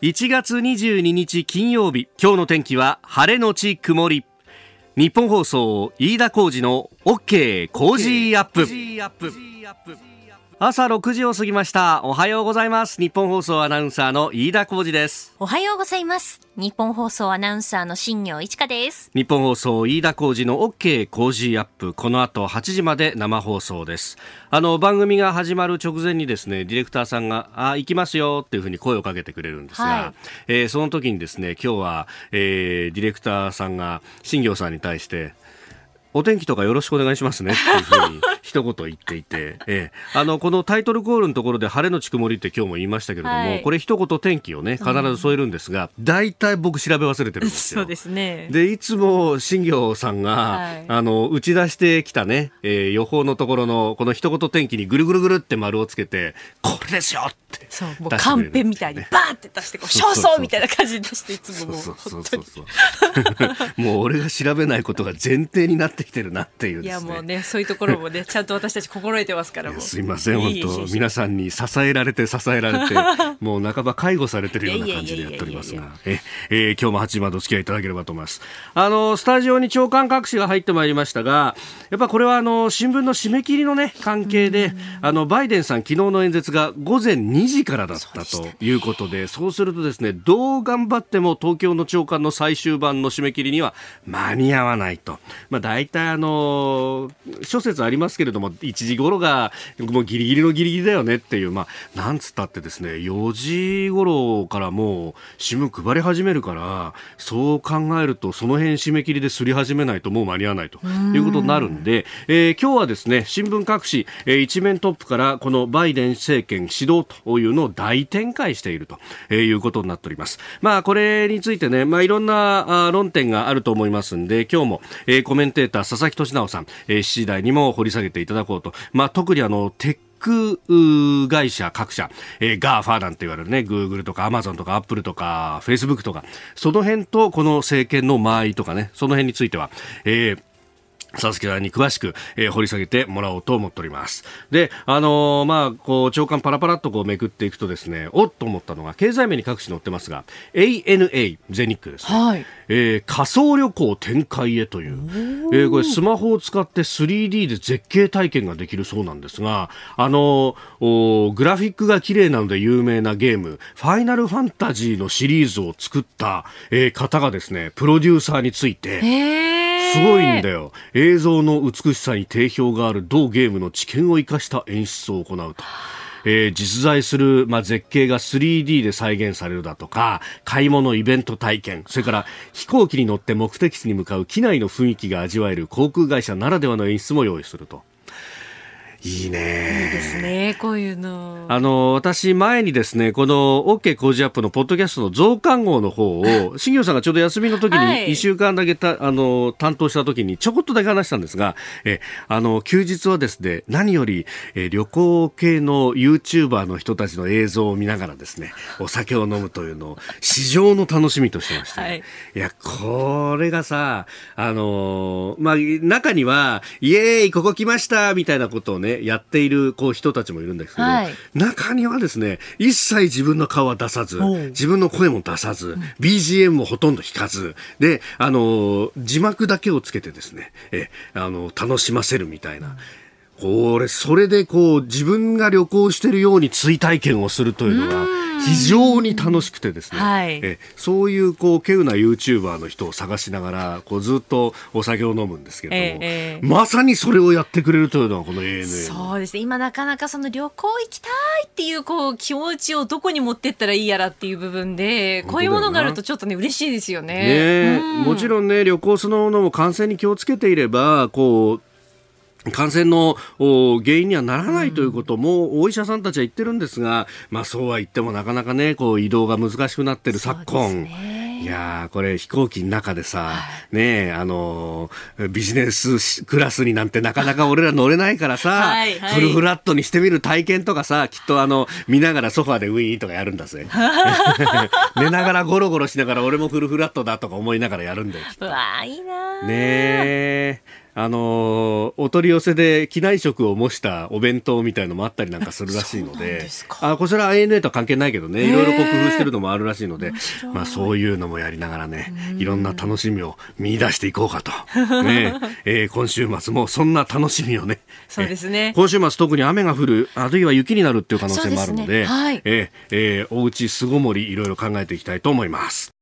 1月22日金曜日今日の天気は晴れのち曇り。ニッポン放送飯田浩司の OK Cozy up。朝6時を過ぎました。おはようございます。ニッポン放送アナウンサーの飯田浩司です。おはようございます。ニッポン放送アナウンサーの新行市佳です。ニッポン放送飯田浩司の OK Cozy up。この後8時まで生放送です。あの番組が始まる直前にですねディレクターさんがあ行きますよっていうふうに声をかけてくれるんですが、はい、えー、その時にですね今日は、えー、ディレクターさんが新業さんに対してお天気とかよろしくお願いしますね。っていうふうに 一言言っていて、ええ、あのこのタイトルコールのところで晴れのち曇りって今日も言いましたけれども、はい、これ一言天気をね必ず添えるんですが、大、体、僕調べ忘れてるんですよ。そうですね。でいつも新業さんが、はい、あの打ち出してきたね、えー、予報のところのこの一言天気にぐるぐるぐるって丸をつけてこれですよって。そうもうカンペみたいにバーって出してこう少々みたいな感じで出していつももうそうそうそうそう。もう俺が調べないことが前提になってきてるなっていう、ね、いやもうねそういうところもね ちゃんと私たち心得てますからもすいません本当皆さんに支えられて支えられて もう半ば介護されてるような感じでやっておりますが。え、え今日も8時までお付き合いいただければと思います。あのスタジオに長官各紙が入ってまいりましたがやっぱこれはあの新聞の締め切りのね関係であのバイデンさん昨日の演説が午前2時からだったということでそうするとですねどう頑張っても東京の長官の最終版の締め切りには間に合わないと。まあ大体あの諸説ありますけれども1時頃がもうギリギリのギリギリだよねっていうまあなんつったってですね4時頃からもう新聞配り始めるからそう考えるとその辺締め切りですり始めないともう間に合わないということになるんで、えー、今日はですね新聞各紙、えー、一面トップからこのバイデン政権指導というのを大展開していると、えー、いうことになっております。まあこれについてねまあいろんなあ論点があると思いますんで今日も、えー、コメンテーター佐々木俊尚さん、えー、7時台にも掘り下げていただこうと、まあ、特にあのテック会社各社、えー、ガーファなんて言われるね、グーグルとかアマゾンとかアップルとかフェイスブックとか、その辺とこの政権の間合いとかね、その辺については、えー佐々木さんに詳しく、えー、掘り下げてもらおうと思っております。で、あのー、まあ、こう、長官パラパラっとこうめくっていくとですね、おっと思ったのが、経済面に各紙載ってますが、ANA、全日空ですね。はい。えー、仮想旅行展開へという、えー、これスマホを使って 3D で絶景体験ができるそうなんですが、あのー、グラフィックが綺麗なので有名なゲーム、ファイナルファンタジーのシリーズを作った、えー、方がですね、プロデューサーについて、すごいんだよ。映像の美しさに定評がある同ゲームの知見を生かした演出を行うと。えー、実在する、まあ、絶景が 3D で再現されるだとか、買い物イベント体験、それから飛行機に乗って目的地に向かう機内の雰囲気が味わえる航空会社ならではの演出も用意すると。いいね。いいですね、こういうの。あの、私、前にですね、この OK 工事アップのポッドキャストの増刊号の方を、新業さんがちょうど休みの時に1週間だけた、はい、あの、担当した時にちょこっとだけ話したんですが、え、あの、休日はですね、何より、え、旅行系の YouTuber の人たちの映像を見ながらですね、お酒を飲むというのを、市場の楽しみとしてました、はい、いや、これがさ、あの、まあ、中には、イエーイ、ここ来ましたみたいなことをね、ね、やっているこう人たちもいるんですけど、はい、中にはですね、一切自分の顔は出さず、自分の声も出さず、BGM もほとんど弾かず、で、あの、字幕だけをつけてですね、え、あの、楽しませるみたいな。これ、それでこう、自分が旅行してるように追体験をするというのが、非常に楽しくてですね、はい、えそういうこう、稀有な YouTuber の人を探しながら、こう、ずっとお酒を飲むんですけれども、えー、まさにそれをやってくれるというのは、この ANA。そうですね。今なかなかその旅行行きたいっていう、こう、気持ちをどこに持ってったらいいやらっていう部分で、こういうものがあるとちょっとね、嬉しいですよね。ね、うん、もちろんね、旅行そのものも感染に気をつけていれば、こう、感染の原因にはならないということもお医者さんたちは言ってるんですが、まあそうは言ってもなかなかね、こう移動が難しくなってる昨今。いやこれ飛行機の中でさ、はい、ねあのビジネスクラスになんてなかなか俺ら乗れないからさ、はいはい、フルフラットにしてみる体験とかさ、きっとあの、見ながらソファーでウィーンとかやるんだぜ。寝ながらゴロゴロしながら俺もフルフラットだとか思いながらやるんだよ。うわいいなねえ。あのお取り寄せで機内食を模したお弁当みたいのもあったりなんかするらしいのであこちら ANA とは関係ないけどねいろいろ工夫してるのもあるらしいので、まあ、そういうのもやりながらねいろんな楽しみを見出していこうかと、ね。えー、今週末もそんな楽しみをねそうですね。今週末特に雨が降るあるいは雪になるっていう可能性もあるので、ね。はい、えー、えー、おうち巣ごもりいろいろ考えていきたいと思います。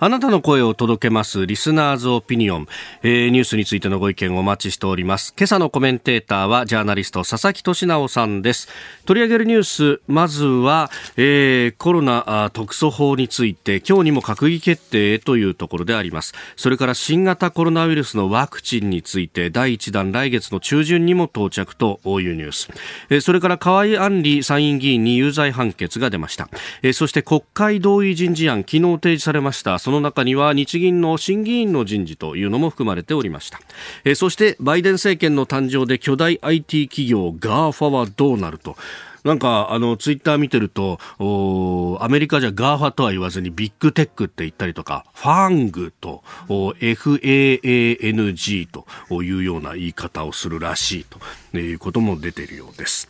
あなたの声を届けますリスナーズオピニオン、えー、ニュースについてのご意見をお待ちしております。今朝のコメンテーターはジャーナリスト佐々木俊直さんです。取り上げるニュース、まずは、えー、コロナ特措法について今日にも閣議決定というところであります。それから新型コロナウイルスのワクチンについて第1弾来月の中旬にも到着というニュース。えー、それから河合案里参院議員に有罪判決が出ました。えー、そして国会同意人事案昨日提示されました。その中には日銀の審議員の人事というのも含まれておりました、え、そしてバイデン政権の誕生で巨大 IT 企業 GAFA はどうなるとなんか、あの、ツイッター見てると、アメリカじゃガーファとは言わずにビッグテックって言ったりとか、ファングと、FAANG というような言い方をするらしいということも出ているようです。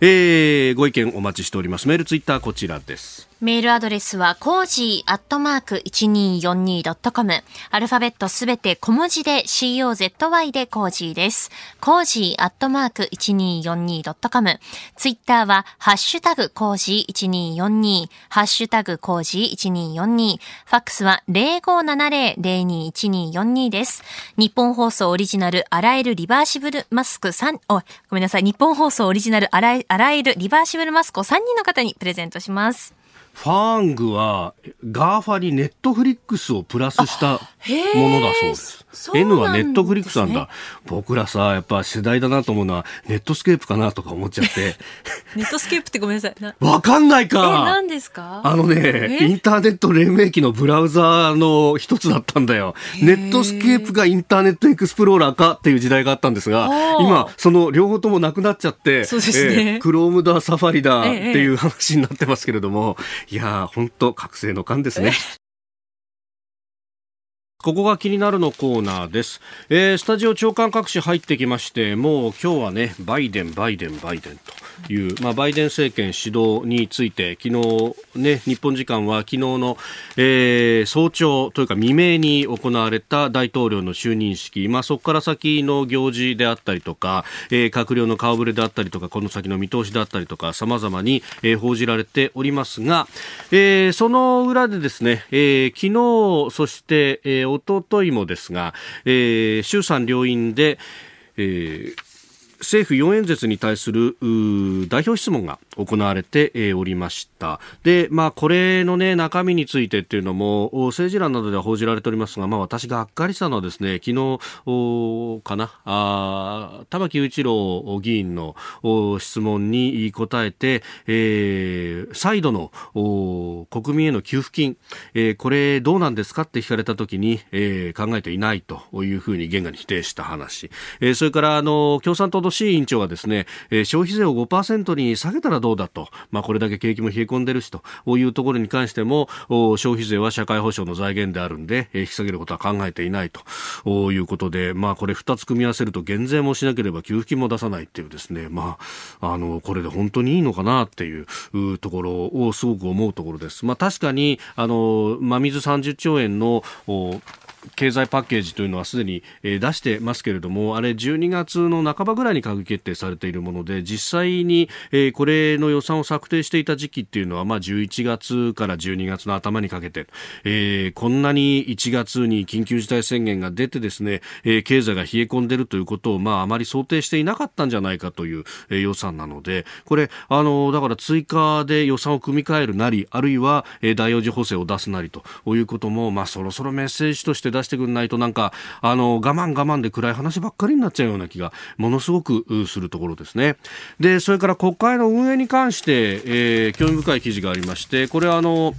えー、ご意見お待ちしております。メール、ツイッターこちらです。メールアドレスは、コージーアットマーク 1242.com。アルファベットすべて小文字で COZY でコージーです。コージーアットマーク 1242.com。ツイッターは、ハッシュタグコージー1242。ハッシュタグコージー1242。ファックスは0570-021242です。ニッポン放送オリジナル洗えるリバーシブルマスク3、お、ごめんなさい。ニッポン放送オリジナル洗え洗えるリバーシブルマスクを3人の方にプレゼントします。ファングはガーファにネットフリックスをプラスしたものだそうです。N はネットフリックスなんだ。僕らさ、やっぱ世代だなと思うのは、ネットスケープかなとか思っちゃって。ネットスケープってごめんなさい。わかんないか何ですか？あのね、インターネット黎明期のブラウザーの一つだったんだよ。ネットスケープがインターネットエクスプローラーかっていう時代があったんですが、今、その両方ともなくなっちゃって、そうですね。クロームだ、サファリだっていう話になってますけれども、いやー、本当覚醒の感ですね。ここが気になるのコーナーです、えー、スタジオ長官各紙入ってきましてもう今日はねバイデンバイデンバイデンという、まあ、バイデン政権指導について昨日ね日本時間は昨日の、えー、早朝というか未明に行われた大統領の就任式、まあ、そこから先の行事であったりとか、えー、閣僚の顔ぶれであったりとかこの先の見通しであったりとかさまざまに、えー、報じられておりますが、えー、その裏でですね、えー、昨日そして、えーおとといもですが、えー、衆参両院で、えー政府4演説に対する代表質問が行われておりました。で、まあ、これの、ね、中身についてっていうのも政治欄などでは報じられておりますが、まあ、私がっかりしたのはですね昨日かなあ玉木雄一郎議員の質問に答えて、えー、再度の国民への給付金、えー、これどうなんですかって聞かれたときに、えー、考えていないというふうに言がに否定した話、えー、それからあの共産党の志位委員長はですね、えー、消費税を5%に下げたらどうだと、まあ、これだけ景気も冷え込んでるしと。いうところに関しても消費税は社会保障の財源であるんで、えー、引き下げることは考えていないと。いうことで、まあ、これ2つ組み合わせると減税もしなければ給付金も出さないっていうですね、まあ、あのこれで本当にいいのかなっていうところをすごく思うところです。まあ、確かにあの真水30兆円の経済パッケージというのはすでに、出してますけれどもあれ12月の半ばぐらいに閣議決定されているもので実際に、これの予算を策定していた時期っていうのは、まあ、11月から12月の頭にかけて、えー、こんなに1月に緊急事態宣言が出てですね、え、経済が冷え込んでるということを、まあ、あまり想定していなかったんじゃないかという、え、予算なのでこれあのだから追加で予算を組み替えるなりあるいは、えー、第4次補正を出すなりということも、まあ、そろそろメッセージとして出してくれないとなんかあの我慢我慢で暗い話ばっかりになっちゃうような気がものすごくするところですね。でそれから国会の運営に関して、えー、興味深い記事がありましてこれはあの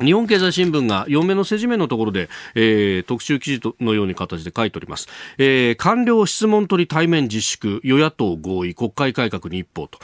日本経済新聞が4面の政治面のところで、えー、特集記事のように形で書いております、えー、官僚質問取り対面自粛与野党合意国会改革に一歩と。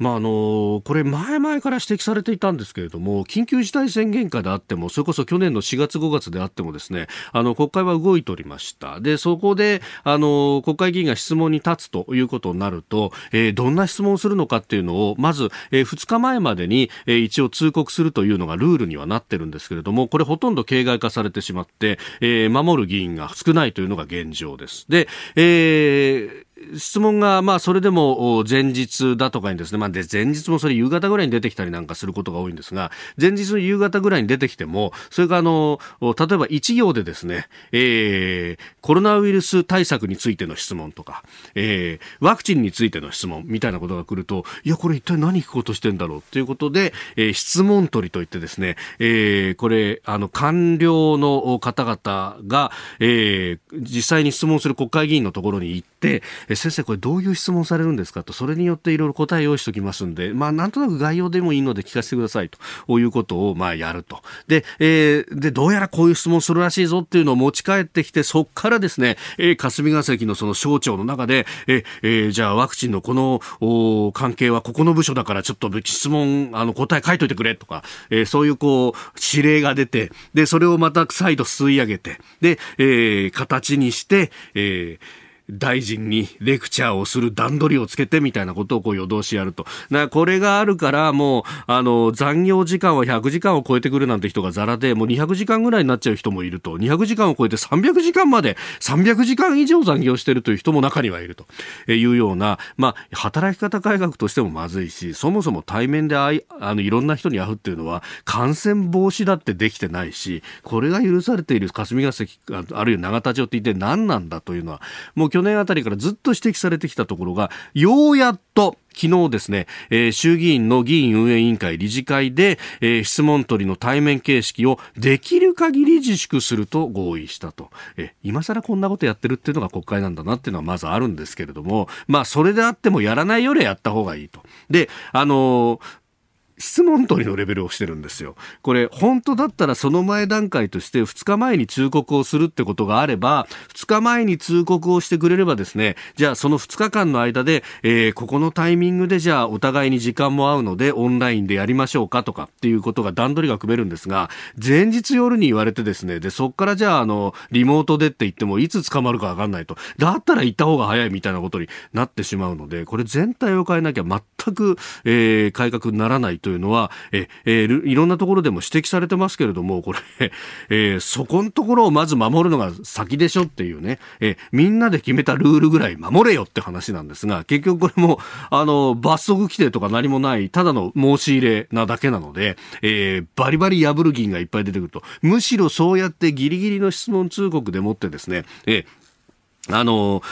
まあ、あのこれ前々から指摘されていたんですけれども緊急事態宣言下であってもそれこそ去年の4月5月であってもですねあの国会は動いておりましたでそこであの国会議員が質問に立つということになると、えー、どんな質問をするのかっていうのをまず、えー、2日前までに、えー、一応通告するというのがルールにはなってるんですけれどもこれほとんど形骸化されてしまって、えー、守る議員が少ないというのが現状です。で、えー質問が、まあ、それでも前日だとかにですね、まあ、で前日もそれ夕方ぐらいに出てきたりなんかすることが多いんですが、前日の夕方ぐらいに出てきても、それがあの、例えば一行でですね、えー、コロナウイルス対策についての質問とか、えー、ワクチンについての質問みたいなことが来ると、いや、これ一体何聞こうとしてんだろうということで、えー、質問取りといってですね、えー、これ、あの、官僚の方々が、えー、実際に質問する国会議員のところに行って、え先生これどういう質問されるんですかとそれによっていろいろ答え用意しておきますんでまあなんとなく概要でもいいので聞かせてくださいということをまあやると。で,、えー、でどうやらこういう質問するらしいぞっていうのを持ち帰ってきてそこからですね、えー、霞が関のその省庁の中でええー、じゃあワクチンのこのお関係はここの部署だからちょっと質問あの答え書いといてくれとか、えー、そういうこう指令が出てでそれをまた再度吸い上げてで、えー、形にして、えー大臣にレクチャーをする段取りをつけてみたいなことをこう夜通しやると。なこれがあるからもう、あの、残業時間は100時間を超えてくるなんて人がザラで、もう200時間ぐらいになっちゃう人もいると。200時間を超えて300時間まで、300時間以上残業してるという人も中にはいるというような、まあ、働き方改革としてもまずいし、そもそも対面であいあのいろんな人に会うっていうのは、感染防止だってできてないし、これが許されている霞が関、あるいは永田町って一体何なんだというのは、もう去年あたりからずっと指摘されてきたところが、ようやっと、昨日ですね、えー、衆議院の議員運営委員会理事会で、えー、質問取りの対面形式をできる限り自粛すると合意したと。えー、今更こんなことやってるっていうのが国会なんだなっていうのはまずあるんですけれども、まあそれであってもやらないよりはやった方がいいと。で、あの質問取りのレベルをしてるんですよ。これ、本当だったらその前段階として2日前に通告をするってことがあれば、2日前に通告をしてくれればですね、じゃあその2日間の間で、えー、ここのタイミングでじゃあお互いに時間も合うのでオンラインでやりましょうかとかっていうことが段取りが組めるんですが、前日夜に言われてですね、で、そっからじゃああの、リモートでって言ってもいつ捕まるかわかんないと。だったら行った方が早いみたいなことになってしまうので、これ全体を変えなきゃ全く、えー、改革にならないとというのは、ええ、いろんなところでも指摘されてますけれども、これ、えー、そこのところをまず守るのが先でしょっていうね、えー、みんなで決めたルールぐらい守れよって話なんですが、結局これも、あの、罰則規定とか何もない、ただの申し入れなだけなので、えー、バリバリ破る議員がいっぱい出てくると、むしろそうやってギリギリの質問通告でもってですね、えーあの、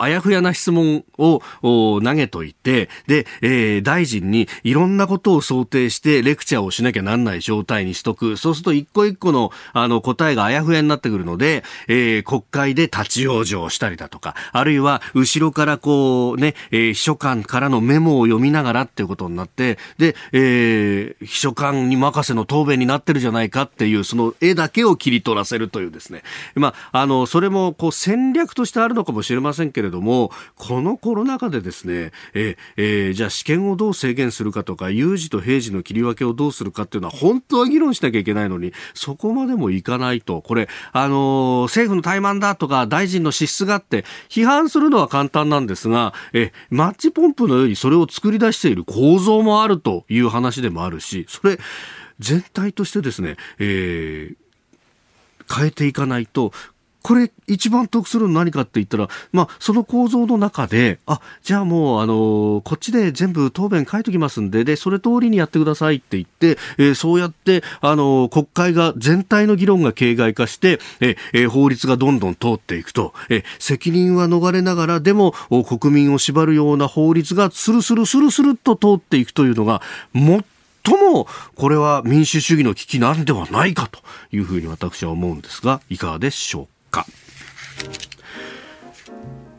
あやふやな質問を投げといて、で、えー、大臣にいろんなことを想定してレクチャーをしなきゃなんない状態にしとく。そうすると一個一個のあの答えがあやふやになってくるので、えー、国会で立ち往生したりだとか、あるいは後ろからこうね、えー、秘書官からのメモを読みながらっていうことになって、で、えー、秘書官に任せの答弁になってるじゃないかっていう、その絵だけを切り取らせるというですね。まあ、あの、それもこう戦略としてあるのかもしれませんけれども、このコロナ禍でですね、ええー、じゃあ試験をどう制限するかとか、有事と平時の切り分けをどうするかっていうのは本当は議論しなきゃいけないのに、そこまでもいかないと、これ、あの、政府の怠慢だとか、大臣の資質があって、批判するのは簡単なんですが、え、マッチポンプのようにそれを作り出している構造もあるという話でもあるし、それ、全体としてですね、えー、変えていかないと、これ一番得するの何かって言ったら、まあ、その構造の中で、あ、じゃあもう、あの、こっちで全部答弁書いときますんで、で、それ通りにやってくださいって言って、えー、そうやって、あの、国会が全体の議論が形骸化して、えー、法律がどんどん通っていくと、えー、責任は逃れながら、でも、国民を縛るような法律がスルスルスルスルっと通っていくというのが、もともこれは民主主義の危機なんではないかというふうに私は思うんですがいかがでしょうか？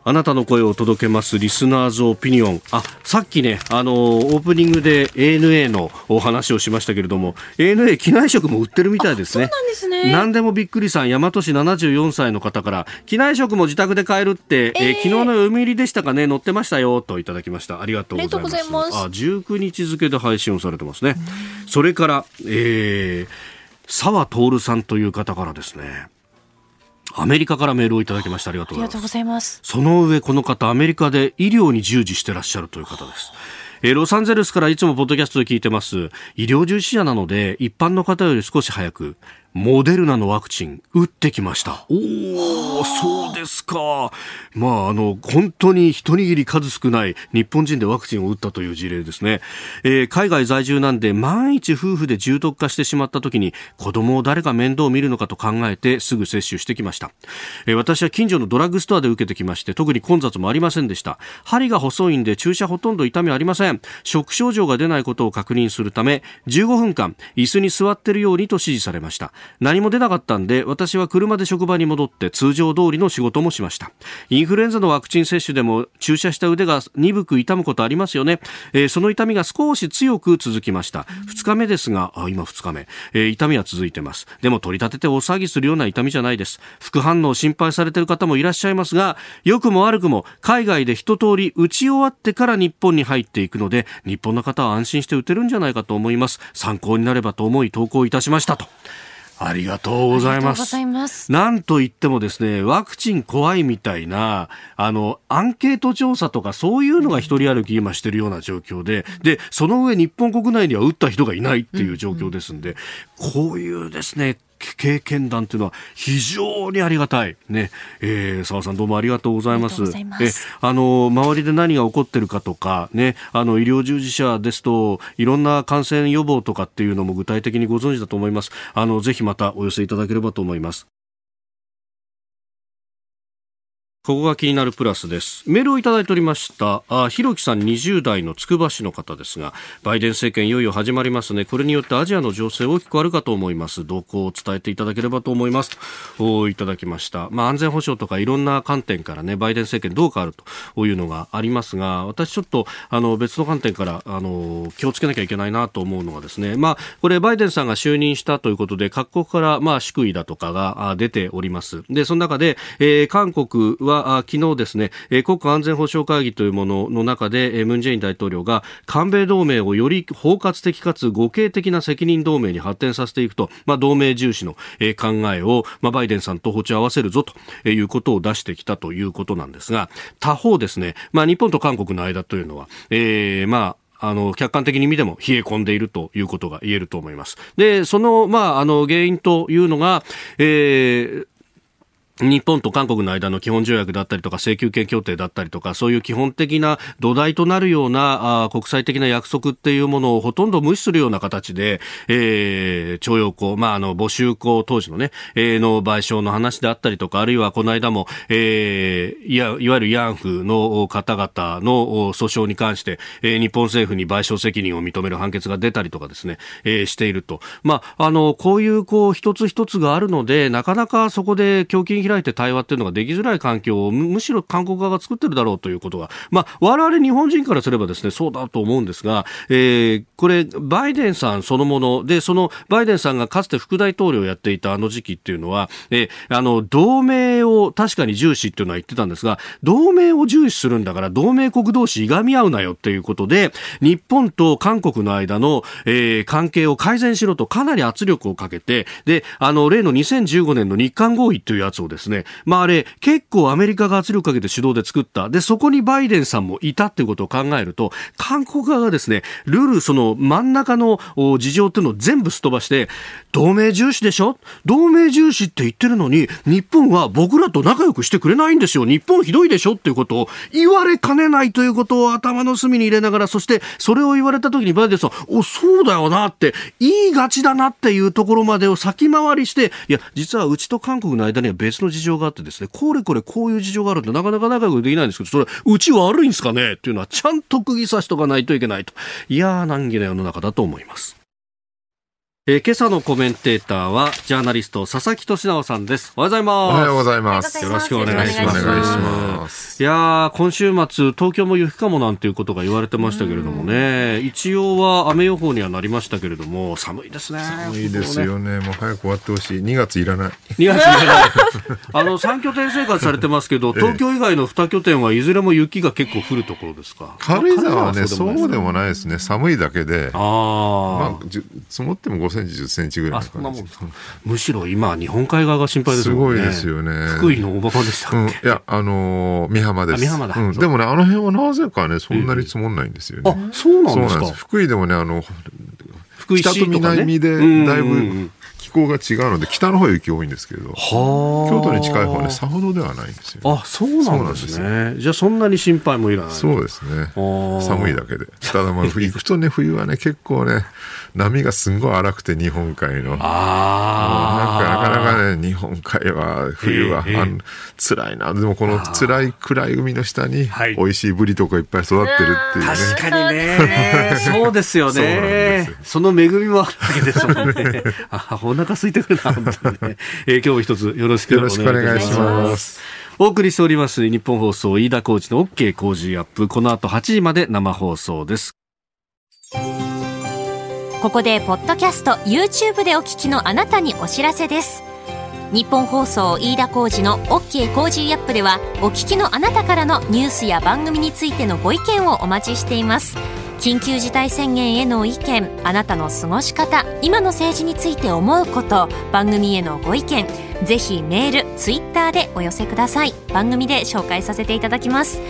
あなたの声を届けますリスナーズオピニオン。あ、さっきね、あのオープニングで ANA のお話をしましたけれども、ANA 機内食も売ってるみたいですね。そうなんですね。何でもびっくりさん、大和市74歳の方から、機内食も自宅で買えるって、えー、えー、昨日の読売でしたかね、載ってましたよ、といただきました。ありがとうございます。あますあ、19日付で配信をされてますね。それから、えー、沢徹さんという方からですね、アメリカからメールをいただきました。ありがとうございます。その上、この方、アメリカで医療に従事してらっしゃるという方です。えー、ロサンゼルスからいつもポッドキャストで聞いてます。医療従事者なので、一般の方より少し早く、モデルナのワクチン打ってきました。おお、そうですか。まあ、あの、本当に一握り数少ない日本人でワクチンを打ったという事例ですね。えー、海外在住なんで、万一夫婦で重篤化してしまった時に、子供を誰が面倒を見るのかと考えてすぐ接種してきました。えー、私は近所のドラッグストアで受けてきまして、特に混雑もありませんでした。針が細いんで注射ほとんど痛みありません。食症状が出ないことを確認するため、15分間、椅子に座っているようにと指示されました。何も出なかったんで私は車で職場に戻って通常通りの仕事もしました。インフルエンザのワクチン接種でも注射した腕が鈍く痛むことありますよね、えー、その痛みが少し強く続きました。2日目ですがあ今2日目、えー、痛みは続いてます。でも取り立てて大騒ぎするような痛みじゃないです。副反応を心配されている方もいらっしゃいますが良くも悪くも海外で一通り打ち終わってから日本に入っていくので日本の方は安心して打てるんじゃないかと思います。参考になればと思い投稿いたしましたと。ありがとうございます。ますなんといってもですね、ワクチン怖いみたいな、あの、アンケート調査とかそういうのが一人歩き今してるような状況で、で、その上日本国内には打った人がいないっていう状況ですんで、こういうですね、経験談というのは非常にありがたい。ね。えー、澤さんどうもありがとうございます。ますえ、あの、周りで何が起こってるかとか、ね、あの、医療従事者ですと、いろんな感染予防とかっていうのも具体的にご存知だと思います。あの、ぜひまたお寄せいただければと思います。ここが気になるプラスです。メールをいただいておりました。あ、ひろきさん20代のつくば市の方ですが、バイデン政権いよいよ始まりますね。これによってアジアの情勢大きくあるかと思います。動向を伝えていただければと思います。と、いただきました。まあ、安全保障とかいろんな観点からね、バイデン政権どう変わるというのがありますが、私ちょっと、あの、別の観点から、あの、気をつけなきゃいけないなと思うのがですね、まあ、これバイデンさんが就任したということで、各国から、まあ、祝意だとかが出ております。で、その中で、えー、韓国は、は昨日ですね、国家安全保障会議というものの中で、ムン・ジェイン大統領が韓米同盟をより包括的かつ互恵的な責任同盟に発展させていくと、まあ、同盟重視の考えを、まあ、バイデンさんと歩調合わせるぞということを出してきたということなんですが、他方ですね、まあ、日本と韓国の間というのは、えー、まあ、あの、客観的に見ても冷え込んでいるということが言えると思います。で、その、まあ、あの、原因というのが、えー、日本と韓国の間の基本条約だったりとか請求権協定だったりとかそういう基本的な土台となるようなあ国際的な約束っていうものをほとんど無視するような形で、えー、徴用工、まあ、あの募集工当時のね、えー、の賠償の話であったりとかあるいはこの間も、えー、いやいわゆる慰安婦の方々の訴訟に関して、えー、日本政府に賠償責任を認める判決が出たりとかですね、えー、していると、まあ、あのこういうこう一つ一つがあるのでなかなかそこで供開いて対話っていうのができづらい環境をむしろ韓国側が作ってるだろうということが、まあ、我々日本人からすればですね、そうだと思うんですが、えー、これ、バイデンさんそのもので、そのバイデンさんがかつて副大統領をやっていたあの時期っていうのは、えー、あの、同盟を確かに重視っていうのは言ってたんですが、同盟を重視するんだから同盟国同士いがみ合うなよっていうことで、日本と韓国の間の、えー、関係を改善しろとかなり圧力をかけて、で、あの、例の2015年の日韓合意というやつをですね、まああれ、結構アメリカが圧力かけて主導で作った。で、そこにバイデンさんもいたっていうことを考えると、韓国側がですね、ルール、その真ん中の事情っていうのを全部すっ飛ばして、同盟重視でしょ？同盟重視って言ってるのに、日本は僕らと仲良くしてくれないんですよ。日本ひどいでしょっていうことを言われかねないということを頭の隅に入れながら、そしてそれを言われた時にバイデンさん、お、そうだよなって、言いがちだなっていうところまでを先回りして、いや、実はうちと韓国の間には別の事情があってですね、これこれこういう事情があるんで、なかなか仲良くできないんですけど、それ、うち悪いんですかね？っていうのは、ちゃんと釘刺しとかないといけないと。いやー難儀な世の中だと思います。えー、今朝のコメンテーターはジャーナリスト佐々木俊直さんです。おはようございます。おはようございます。よろしくお願いします。お願いします。いや今週末東京も雪かもなんていうことが言われてましたけれどもね、一応は雨予報にはなりましたけれども寒いですね。寒いですよね。もう早く終わってほしい。2月いらない。2月いらない。あの3拠点生活されてますけど、東京以外の2拠点はいずれも雪が結構降るところですか？軽井沢はね、そうでもないですね。寒いだけで。ああ。まあ積もっても5センチ10センチぐらい。あそんなもんむしろ今、日本海側が心配ですよね。すごいですよね。福井の大場でしたっけ、うん、いや、あのー、美浜です。美浜だ、うん。でもね、あの辺はなぜかね、そんなに積もんないんですよね。あ、そうなんですか福井でもね、あの、福井北と南でだいぶ候が違うので北の方雪多いんですけど京都に近い方はねさほどではないんですよ、ね、あそうなんですね。じゃあそんなに心配もいらない。そうですね。寒いだけで。ただまあ行くとね冬はね結構ね波がすんごい荒くて日本海の。あなんかなかなかね日本海は冬は、えー、辛いな。でもこの辛い暗い海の下に美味しいブリとかいっぱい育ってるっていうね。確かにね。そうですよね。その恵みもあるわけですもんね。あ腹空いてくるな、本当にね。えー、今日も一つよろしくお願いします。よろしくお願いします。お送りしております日本放送飯田コーチの OK 工事アップ。この後8時まで生放送です。ここでポッドキャスト YouTube でお聞きのあなたにお知らせです。日本放送飯田浩司の OK コージーアップではお聞きのあなたからのニュースや番組についてのご意見をお待ちしています緊急事態宣言への意見あなたの過ごし方今の政治について思うこと番組へのご意見ぜひメールツイッターでお寄せください。番組で紹介させていただきます。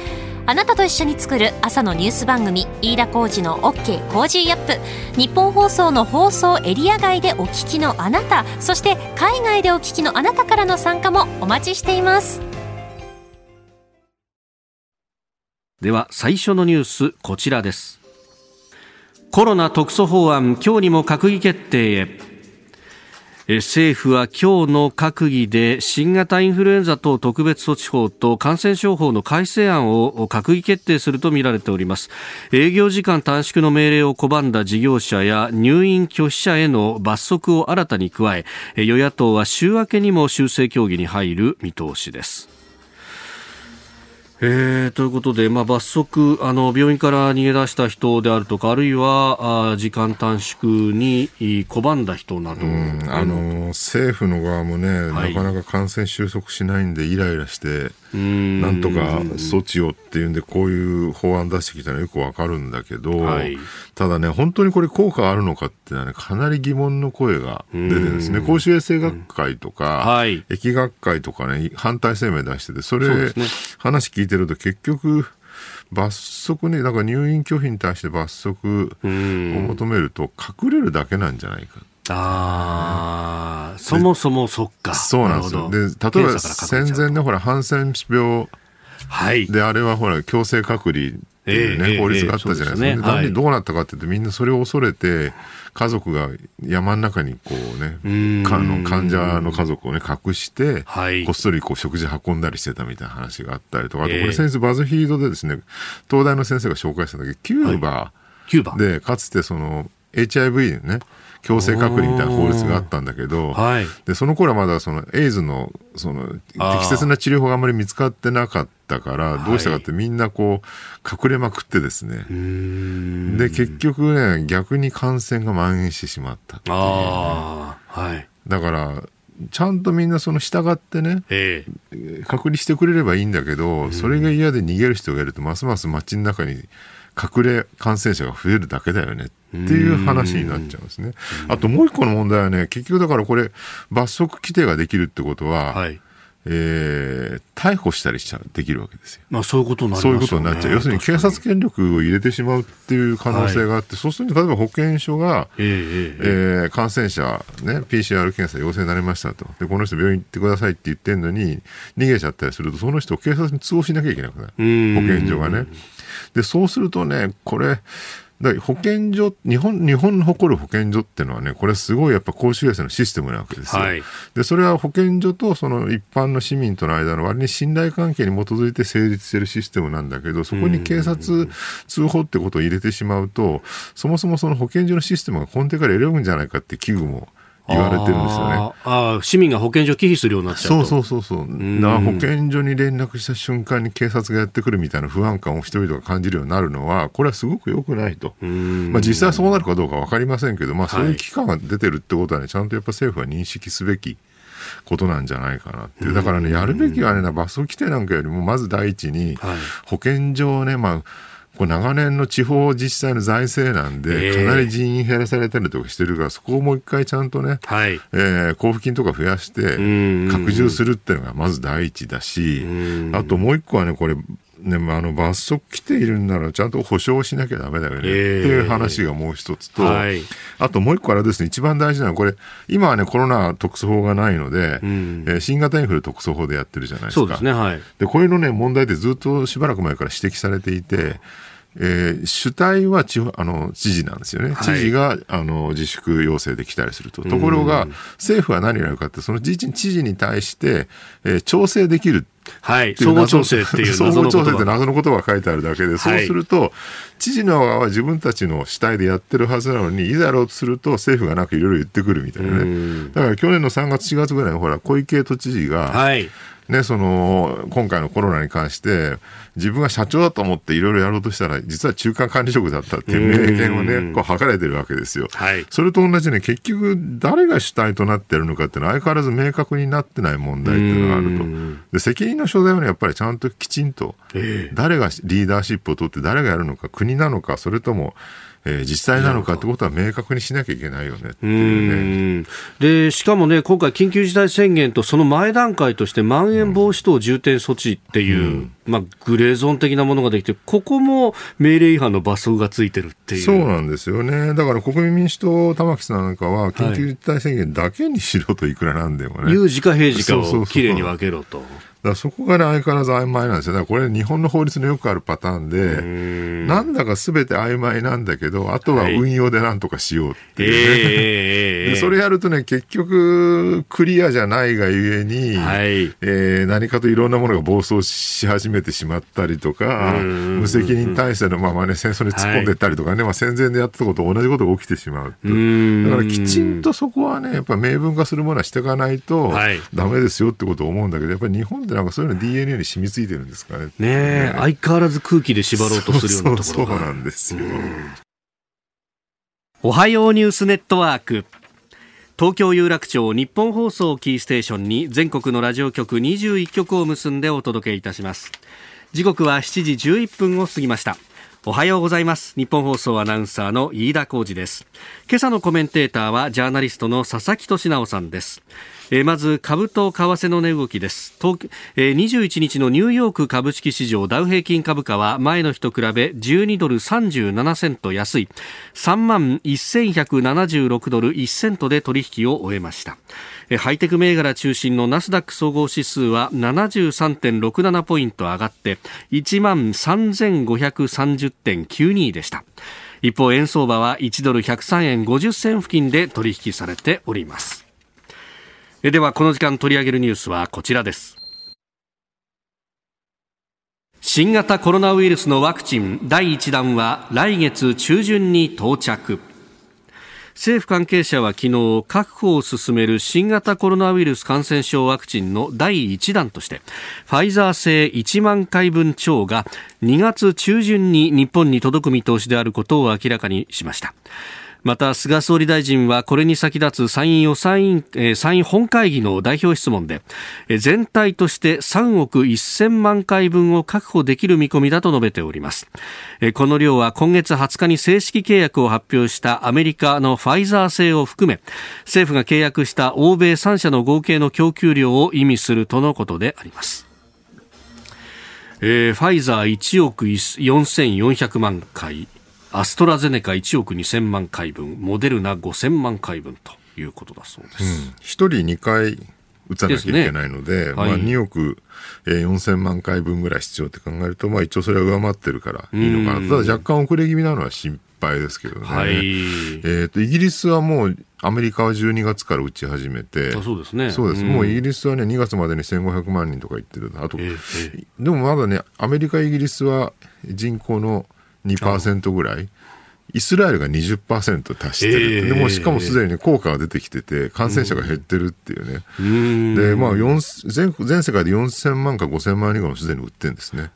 あなたと一緒に作る朝のニュース番組飯田浩二の OK コージーアップ。日本放送の放送エリア外でお聞きのあなたそして海外でお聞きのあなたからの参加もお待ちしています。では最初のニュースこちらです。コロナ特措法案今日にも閣議決定へ。政府は今日の閣議で新型インフルエンザ等特別措置法と感染症法の改正案を閣議決定するとみられております。営業時間短縮の命令を拒んだ事業者や入院拒否者への罰則を新たに加え与野党は週明けにも修正協議に入る見通しです。えー、ということで、まあ、罰則あの病院から逃げ出した人であるとかあるいはあ時間短縮に拒んだ人など、あの政府の側もね、はい、なかなか感染収束しないんでイライラしてなんとか措置をっていうんでこういう法案出してきたのはよくわかるんだけど、はい、ただね本当にこれ効果あるのかっていうのは、ね、かなり疑問の声が出てるんですね。公衆衛生学会とか、はい、疫学会とかね反対声明出しててそれ、ね、話聞いててると結局罰則ね、だから入院拒否に対して罰則を求めると隠れるだけなんじゃないか。ああ、そもそもそっか。そうなんですよ。で、例えば戦前のほら、ハンセン病で、あれはほら、強制隔離っていうね、法律があったじゃないですか。で、ね、どうなったかって言ってみんなそれを恐れて、家族が山の中にこうね、かの患者の家族をね、隠して、はい、こっそりこう食事運んだりしてたみたいな話があったりとか、あとこれ先日バズフィードでですね、東大の先生が紹介したんだけど、キューバ。で、かつてその HIV ね、強制隔離みたいな法律があったんだけど、はい、でその頃はまだそのエイズのその適切な治療法があまり見つかってなかったからどうしたかってみんなこう隠れまくってですね、で結局ね逆に感染が蔓延してしまったっていう、ね、はい、だからちゃんとみんなその従ってね、えー、隔離してくれればいいんだけど、それが嫌で逃げる人がいるとますます街の中に隠れ感染者が増えるだけだよねっていう話になっちゃうんですね。あともう一個の問題はね、結局だからこれ、罰則規定ができるってことは、はい、えー、逮捕したりしちゃできるわけですよ。まあそういうことにな、ね、そういうことになっちゃう。要するに警察権力を入れてしまうっていう可能性があって、はい、そうすると例えば保健所が、えー、えー、感染者、ね、PCR 検査陽性になりましたと。で、この人病院行ってくださいって言ってるのに、逃げちゃったりすると、その人を警察に通報しなきゃいけなくなる。保健所がね。で、そうするとね、これ、だ保健所日本、日本の誇る保健所っていうのはね、これすごいやっぱ公衆衛生のシステムなわけですよ。はい、で、それは保健所とその一般の市民との間の割に信頼関係に基づいて成立しているシステムなんだけど、そこに警察通報ってことを入れてしまうと、そもそもその保健所のシステムが根底から揺れるんじゃないかって危惧も言われてるんですよね。ああ、市民が保健所忌避するようになっちゃうそうそうそうそう。な保健所に連絡した瞬間に警察がやってくるみたいな不安感を人々が感じるようになるのは、これはすごく良くないと。まあ実際そうなるかどうか分かりませんけど、まあそういう期間が出てるってことはね、ちゃんとやっぱ政府は認識すべき。ことなんじゃないかなってだからね、やるべきはね、罰則規定なんかよりも、まず第一に、保健所をね、まあ、これ長年の地方自治体の財政なんで、かなり人員減らされたりとかしてるから、そこをもう一回ちゃんとね、はい、えー、交付金とか増やして、拡充するっていうのがまず第一だし、あともう一個はね、これ、ね、あの罰則来ているんならちゃんと保証しなきゃだめだよね、っていう話がもう一つと、はい、あともう一個あれですね、一番大事なのは、これ、今はね、コロナ特措法がないので、うん、えー、新型インフル特措法でやってるじゃないですか。そうですね、はい。で、こういうのね、問題ってずっとしばらく前から指摘されていて、えー、主体は地あの知事なんですよね、知事があの自粛要請できたりすると、ところが、政府は何をやるかって、その知事知事に対して、えー、調整できるはい、総合調整っていう総合調整って謎の言葉が書いてあるだけで、そうすると、知事の側は自分たちの主体でやってるはずなのに、いざやろうとすると、政府がなんかいろいろ言ってくるみたいなね。だから去年の3月、4月ぐらいに、ほら、小池都知事が、はいね、その今回のコロナに関して自分が社長だと思っていろいろやろうとしたら実は中間管理職だったっていう名言をねこう図れてるわけですよ、はい、それと同じね結局誰が主体となってるのかっていうのは相変わらず明確になってない問題っていうのがあると。で責任の所在はねやっぱりちゃんときちんと誰がリーダーシップを取って誰がやるのか国なのかそれともえー、自治体なのかってことは明確にしなきゃいけないよねっていうね。で、しかもね、今回緊急事態宣言とその前段階としてまん延防止等重点措置っていう、うん、まあ、グレーゾーン的なものができて、ここも命令違反の罰則がついてるっていう。そうなんですよね。だから国民民主党、玉木さんなんかは、緊急事態宣言だけにしろといくらなんでもね。有事か平時かをきれいに分けろと。だそこがね、相変わらず曖昧なんですよ。だからこれ日本の法律のよくあるパターンで、ん。なんだかすべて曖昧なんだけど、あとは運用でなんとかしようっていうね。はい、でそれやるとね、結局、クリアじゃないがゆえに、はい、えー、何かといろんなものが暴走し始めてしまったりとか、無責任体制のままね、戦争に突っ込んでいったりとかね、はい、まあ戦前でやったことと同じことが起きてしまうだからきちんとそこはね、やっぱ明文化するものはしていかないと、ダメですよってことを思うんだけど、やっぱり日本でなんかそういうの DNA に染みついてるんですかね。ねね相変わらず空気で縛ろうとするようなところそうなんですよ。おはようニュースネットワーク。東京有楽町日本放送キーステーションに全国のラジオ局21局を結んでお届けいたします時刻は7時11分を過ぎましたおはようございます。日本放送アナウンサーの飯田浩二です。今朝のコメンテーターはジャーナリストの佐々木俊直さんです。え、まず株と為替の値動きです。東、えー、21日のニューヨーク株式市場ダウ平均株価は前の日と比べ12ドル37セント安い。3万1176ドル1セントで取引を終えました。ハイテク銘柄中心のナスダック総合指数は73.67ポイント上がって1万3530.92でした。一方円相場は1ドル103円50銭付近で取引されております。ではこの時間取り上げるニュースはこちらです。新型コロナウイルスのワクチン第1弾は来月中旬に到着。政府関係者は昨日確保を進める新型コロナウイルス感染症ワクチンの第1弾としてファイザー製1万回分超が2月中旬に日本に届く見通しであることを明らかにしました。また菅総理大臣はこれに先立つ参院予算委員、えー、参院本会議の代表質問で、えー、全体として3億1000万回分を確保できる見込みだと述べております、えー、この量は今月20日に正式契約を発表したアメリカのファイザー製を含め政府が契約した欧米3社の合計の供給量を意味するとのことであります。えー、ファイザー1億4400万回。アストラゼネカ1億2000万回分モデルナ5000万回分ということだそうです、うん、1人2回打たなきゃいけないので、でね。はい、まあ、2億4000万回分ぐらい必要って考えると、まあ、一応それは上回ってるからいいのかなただ若干遅れ気味なのは心配ですけどね。はい、えっ、ー、と、イギリスはもう、アメリカは12月から打ち始めて、そうですね。そうです。うん、もうイギリスはね、2月までに1500万人とか言ってる。あと、えー、でもまだね、アメリカ、イギリスは人口の2%ぐらい。イスラエルが20%達してる、えー、でもしかもすでに効果が出てきてて、感染者が減ってるっていうね、うん、でまあ、全全世界で4000万か5000万人ぐらいすでに売ってるんですね、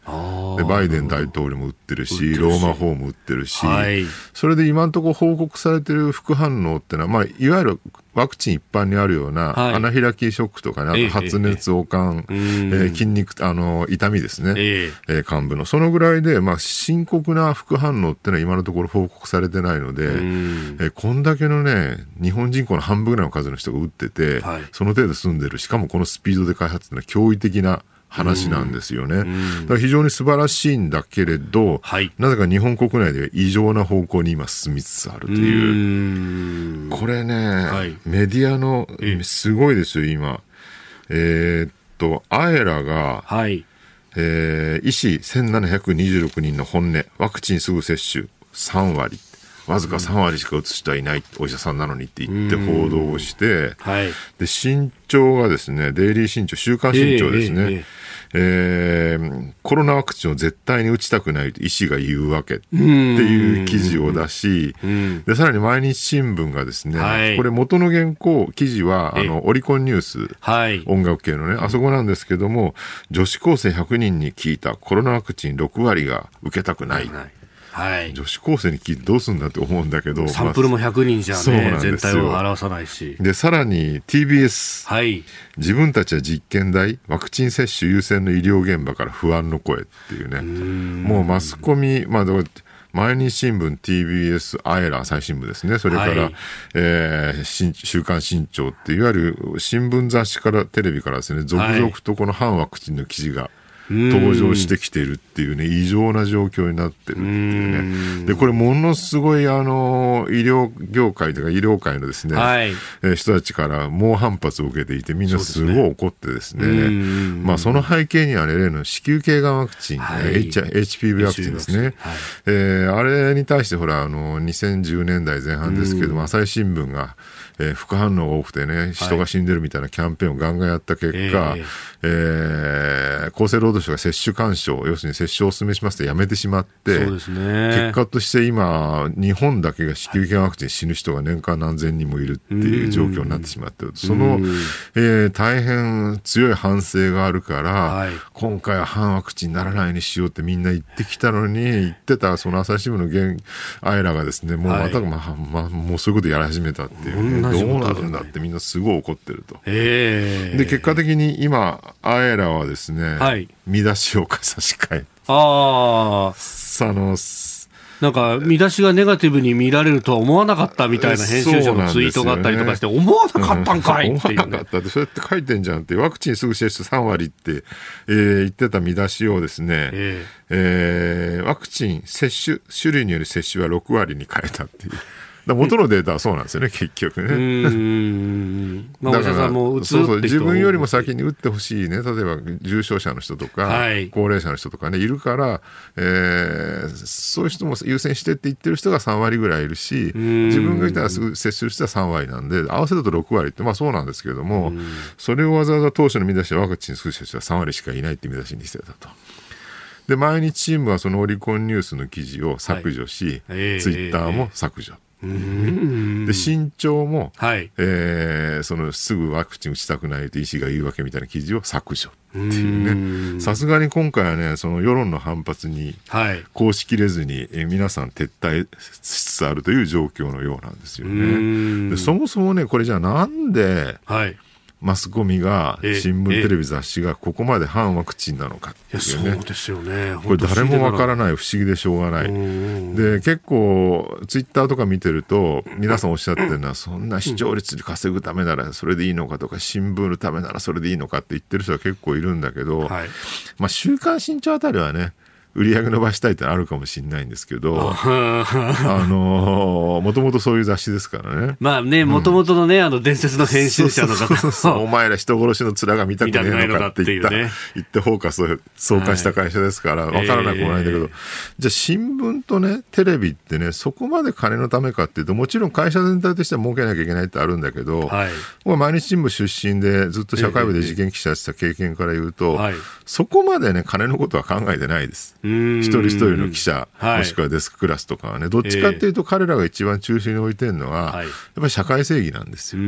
でバイデン大統領も売ってるし、ローマ法も売ってるし、はい、それで今のところ報告されてる副反応っていうのは、まあ、いわゆるワクチン一般にあるような、はい、アナフィラキーショックとかね、あと発熱、悪寒、えー、筋肉、あの、痛みですね、えー、幹部の。そのぐらいで、まあ、深刻な副反応っていうのは今のところ報告されてないので、えー、こんだけのね、日本人口の半分ぐらいの数の人が打ってて、はい、その程度済んでる、しかもこのスピードで開発っていうのは驚異的な話なんですよね。だから非常に素晴らしいんだけれど、はい、なぜか日本国内では異常な方向に今進みつつあるという。うこれね、はい、メディアの、すごいですよ、今。えー、っと、アエラが、はい、えー、医師1726人の本音、ワクチンすぐ接種3割。わずか3割しか打つ人はいない、お医者さんなのにって言って報道をして、はい、で身長がですね、デイリー新潮、週刊新潮ですね、えーえーえー、コロナワクチンを絶対に打ちたくないと医師が言うわけっていう記事を出し、でさらに毎日新聞がですね、はい、これ元の原稿、記事はあのオリコンニュース、はい、音楽系のね、あそこなんですけども、女子高生100人に聞いたコロナワクチン6割が受けたくない。はいはい、女子高生に聞いてどうするんだって思うんだけど、サンプルも100人じゃね、全体を表さないし。で、さらに TBS、はい、自分たちは実験台、ワクチン接種優先の医療現場から不安の声っていうね、うもうマスコミ、まあ、毎日新聞、TBS、アエラ最新聞ですね。それから、はい、えー、週刊新潮っていわゆる新聞雑誌からテレビからですね、続々とこの反ワクチンの記事が登場してきているっていうね、異常な状況になってるっていうね。で、これものすごいあの、医療業界というか医療界のですね、はい、え人たちから猛反発を受けていて、みんなすごい怒ってですね、すねまあその背景にはね、例の子宮頸がんワクチン、はい、HPV ワクチンですね。はい、えー、あれに対してほら、あの、2010年代前半ですけども、朝日新聞が、えー、副反応が多くてね、人が死んでるみたいなキャンペーンをガンガンやった結果、はい、えー、厚生労働省が接種干渉、要するに接種をお勧めしますとやめてしまって、そうですね、結果として今、日本だけが子宮頸ワクチン死ぬ人が年間何千人もいるっていう状況になってしまってる。その、えー、大変強い反省があるから、はい、今回は反ワクチンにならないようにしようってみんな言ってきたのに、言ってたその朝日新聞の現、あいらがですね、もうまた、はい、まあ、まあ、もうそういうことやり始めたっていう、ね、どうなるんだってみんなすごい怒ってると。で、結果的に今、あえらはですね、はい、見出しを差し替え。ああ。あの、なんか見出しがネガティブに見られるとは思わなかったみたいな編集者のツイートがあったりとかして、思わなかったんかいっていう、ね、思わなかったって、そうやって書いてん。じゃん。って、ワクチンすぐ接種3割って、えー、言ってた見出しをですね、えー、えー、ワクチン接種、種類による接種は6割に変えたっていう。元のデータはそうなんですよね、結局ね。まあ、だからそうそう自分よりも先に打ってほしいね、例えば重症者の人とか、はい、高齢者の人とかね、いるから、えー、そういう人も優先してって言ってる人が3割ぐらいいるし、自分がいたらすぐ接する人は3割なんで、合わせると6割って、まあそうなんですけれども、それをわざわざ当初の見出しはワクチン接種は3割しかいないって見出しにしてたと。で、毎日チームはそのオリコンニュースの記事を削除し、はい、ツイッターも削除。で身長も、はい。えー、そのすぐワクチン打ちたくないと医師が言うわけみたいな記事を削除っていうね、さすがに今回はね、その世論の反発に公しきれずに、え皆さん撤退しつつあるという状況のようなんですよね。でそもそもね、これじゃあなんで、はいマスコミが、新聞、テレビ、雑誌がここまで反ワクチンなのかっていうね。そうですよね。これ誰もわからない、不思議でしょうがない。で、結構、ツイッターとか見てると、皆さんおっしゃってるのは、そんな視聴率に稼ぐためならそれでいいのかとか、新聞のためならそれでいいのかって言ってる人は結構いるんだけど、はい、まあ、週刊新潮あたりはね、売り上げ伸ばしたいってあるかもしれないんですけど、あのもともとそういう雑誌ですからね。まあね、もともとのね、あの伝説の編集者の方。お前ら人殺しの面が見たくねえのかって言った、ね、言ってフォーカスを創刊した会社ですから、わ、はい、からなくもないんだけど、えー、じゃあ新聞とね、テレビってね、そこまで金のためかっていうと、もちろん会社全体としては儲けなきゃいけないってあるんだけど、はい、僕は毎日新聞出身でずっと社会部で事件記者してた経験から言うと、えーはい、そこまでね、金のことは考えてないです。一人一人の記者、もしくはデスククラスとかはね、どっちかっていうと彼らが一番中心に置いてるのは、やっぱり社会正義なんですよ。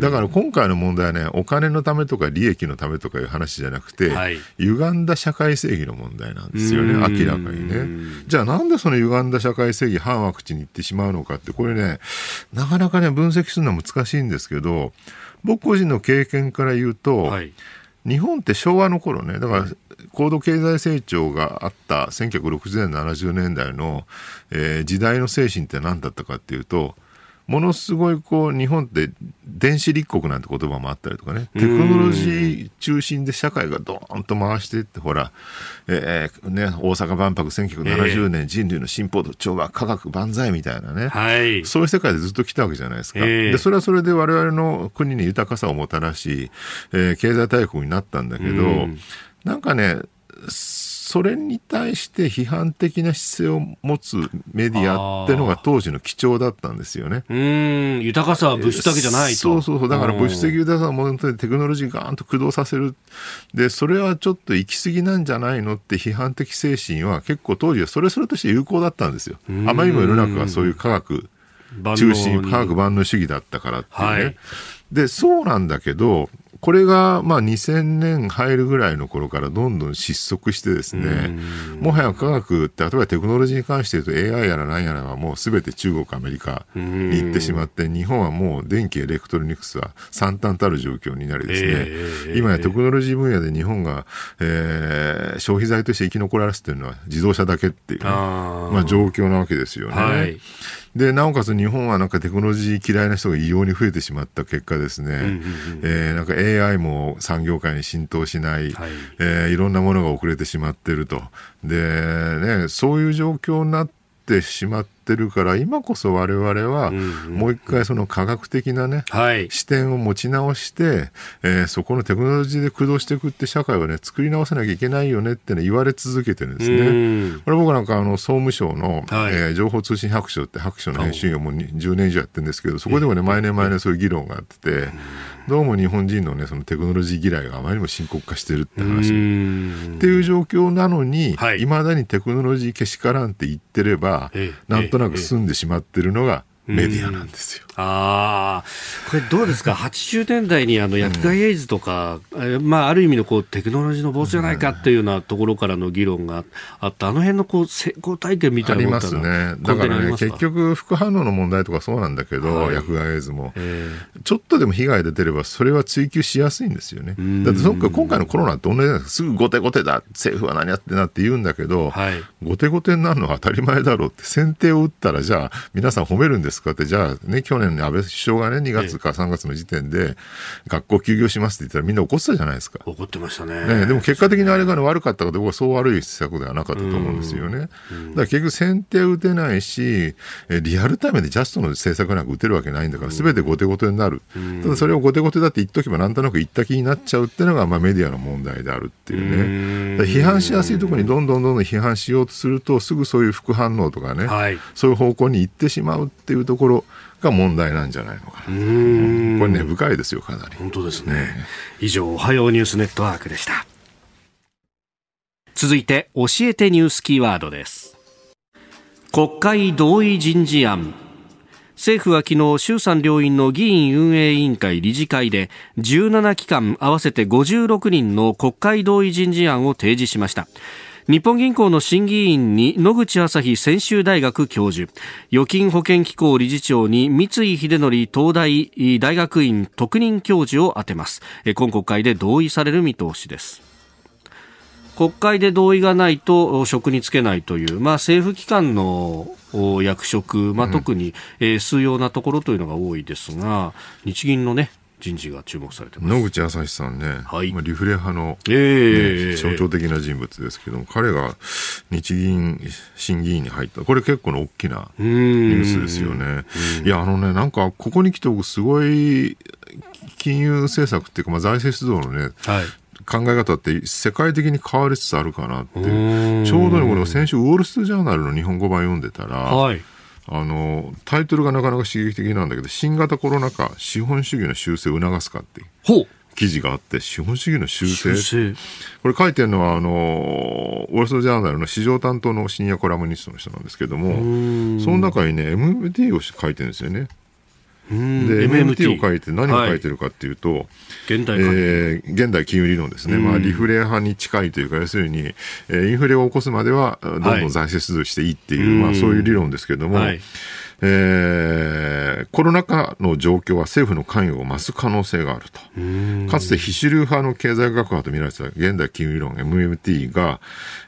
だから今回の問題はね、お金のためとか利益のためとかいう話じゃなくて、はい、歪んだ社会正義の問題なんですよね、明らかにね。じゃあなんでその歪んだ社会正義、反ワクチンに行ってしまうのかって、これね、なかなかね、分析するのは難しいんですけど、僕個人の経験から言うと、はい、日本って昭和の頃ね、だから、高度経済成長があった1960年、70年代の、えー、時代の精神って何だったかっていうと、ものすごいこう日本って電子立国なんて言葉もあったりとかね。テクノロジー中心で社会がどーンと回していってほら、えーね、大阪万博1970年、人類の進歩と調和科学万歳みたいなね、はい、そういう世界でずっと来たわけじゃないですか、でそれはそれで我々の国に豊かさをもたらし、えー、経済大国になったんだけどなんかねそれに対して批判的な姿勢を持つメディアってのが当時の貴重だったんですよね。うん、豊かさは物質だけじゃないと。そうそうそう。だから物質的豊かさを本当にテクノロジーガーンと駆動させる。で、それはちょっと行き過ぎなんじゃないのって批判的精神は結構当時はそれそれとして有効だったんですよ。あまりにも世の中がそういう科学中心、科学万能主義だったからっていうね。はい、で、そうなんだけど、これがまあ2000年入るぐらいの頃からどんどん失速してですね、もはや科学って、例えばテクノロジーに関して言うと AI やら何やらはもうすべて中国、アメリカに行ってしまって、日本はもう電気、エレクトロニクスは惨憺たる状況になりですね、えー、今やテクノロジー分野で日本が、えー、消費財として生き残らせているのは自動車だけっていう、ね、あまあ、状況なわけですよね。はいで、なおかつ日本はなんかテクノロジー嫌いな人が異様に増えてしまった結果ですね、うんうんうん、えー、なんか AI も産業界に浸透しない、はい。えー、いろんなものが遅れてしまっていると。で、ね、そういう状況になってしまってってるから今こそ我々はもう一回その科学的なね、はい、視点を持ち直して、えー、そこのテクノロジーで駆動していくって社会をね作り直さなきゃいけないよねって、ね、言われ続けてるんですね。これ僕なんかあの総務省の、はい、えー、情報通信白書って白書の編集員をもう10年以上やってるんですけどそこでもね毎年毎年そういう議論があってて。どうも日本人のね、そのテクノロジー嫌いがあまりにも深刻化してるって話。っていう状況なのに、い、まだにテクノロジーけしからんって言ってれば、なんとなく済んでしまってるのが、メディアなんですよ。ああ、これどうですか、80年代にあの薬害エイズとか、うん、まあ、ある意味のこうテクノロジーのボスじゃないかっていうようなところからの議論があった、あの辺のこう成功体験みたいなありますね、だからね、結局、副反応の問題とかそうなんだけど、はい、薬害エイズも、えー、ちょっとでも被害出てれば、それは追及しやすいんですよね。だってそっか、今回のコロナって同じなんですすぐ後手後手だ、政府は何やってなって言うんだけど、はい、後手後手になるのは当たり前だろうって、先手を打ったら、じゃあ、皆さん褒めるんですかって、じゃあね、去年の安倍首相がね、2月か3月の時点で、学校休業しますって言ったらみんな怒ってたじゃないですか。怒ってましたね。ねでも結果的にあれが、ね、悪かったかと僕はそう悪い施策ではなかったと思うんですよね。だから結局先手打てないし、リアルタイムでジャストの政策なんか打てるわけないんだから、すべて後手後手になる。ただそれを後手後手だって言っとけばなんとなく言った気になっちゃうっていうのが、まあメディアの問題であるっていうね。批判しやすいところにどんどんどんどん批判しようとすると、すぐそういう副反応とかね、はい、そういう方向に行ってしまうっていうところ、が問題なんじゃないのかな。これね、深いですよ、かなり。本当ですね。ね以上、おはようニュースネットワークでした。続いて、教えてニュースキーワードです。国会同意人事案。政府は昨日衆参両院の議員運営委員会理事会で17機関合わせて56人の国会同意人事案を提示しました日本銀行の審議員に野口朝日専修大学教授。預金保険機構理事長に三井秀則東大大学院特任教授を充てます。今国会で同意される見通しです。国会で同意がないと職に就けないという、まあ、政府機関の役職、まあ、特に、えー、数要なところというのが多いですが、日銀のね、人事が注目されて野口朝日さんね、はい、まあ、リフレ派の、えー、ね、象徴的な人物ですけども、彼が日銀審議員に入った、これ結構の大きなニュースですよね。いや、あのね、なんか、ここに来て僕、すごい金融政策っていうか、まあ、財政出動のね、はい。考え方って世界的に変わりつつあるかなって。ちょうどねこの先週ウォール・ストリート・ジャーナルの日本語版読んでたら、はい、あのタイトルがなかなか刺激的なんだけど新型コロナ禍資本主義の修正を促すかって記事があって資本主義の修正。これ書いてるのはあのウォール・ストジャーナルの市場担当のシニアコラムニストの人なんですけどもその中にね MMT を書いてるんですよね。で MMT を書いて何を書いてるかっていうと、はい、現代,、えー、現代金融理論ですね、まあ、リフレ派に近いというか要するに、えー、インフレを起こすまではどんどん財政出動していいっていう、はい、まあ、そういう理論ですけれども、はいえー、コロナ禍の状況は政府の関与を増す可能性があると。かつて非主流派の経済学派と見られてた現代金融理論 MMT が、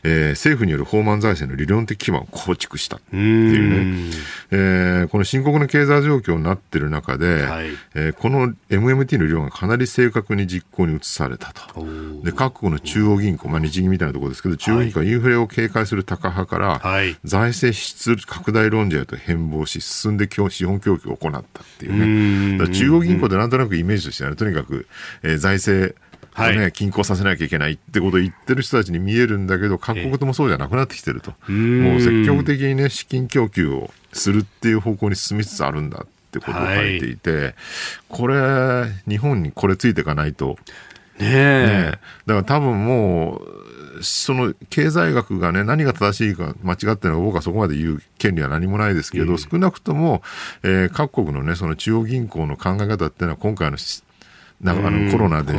えー、政府による放満財政の理論的基盤を構築したっていうね。えー、この深刻な経済状況になっている中で、はい、えー、この MMT の理論がかなり正確に実行に移されたと。で、各国の中央銀行、まあ日銀みたいなところですけど、中央銀行はインフレを警戒するタカ派から、はい、財政支出拡大論者へと変貌し、し進んで資本供給を行ったっていうね。中央銀行でなんとなくイメージとしては、ね、とにかく、えー、財政、はい、均衡させなきゃいけないってことを言ってる人たちに見えるんだけど、各国ともそうじゃなくなってきてると。もう積極的にね、資金供給をするっていう方向に進みつつあるんだってことを書いていて、はい、これ、日本にこれついていかないと、ねえ。ねだから多分もう、その経済学がね、何が正しいか間違ってるのか僕はそこまで言う権利は何もないですけど、少なくとも、えー、各国のね、その中央銀行の考え方っていうのは今回のなあのコロナで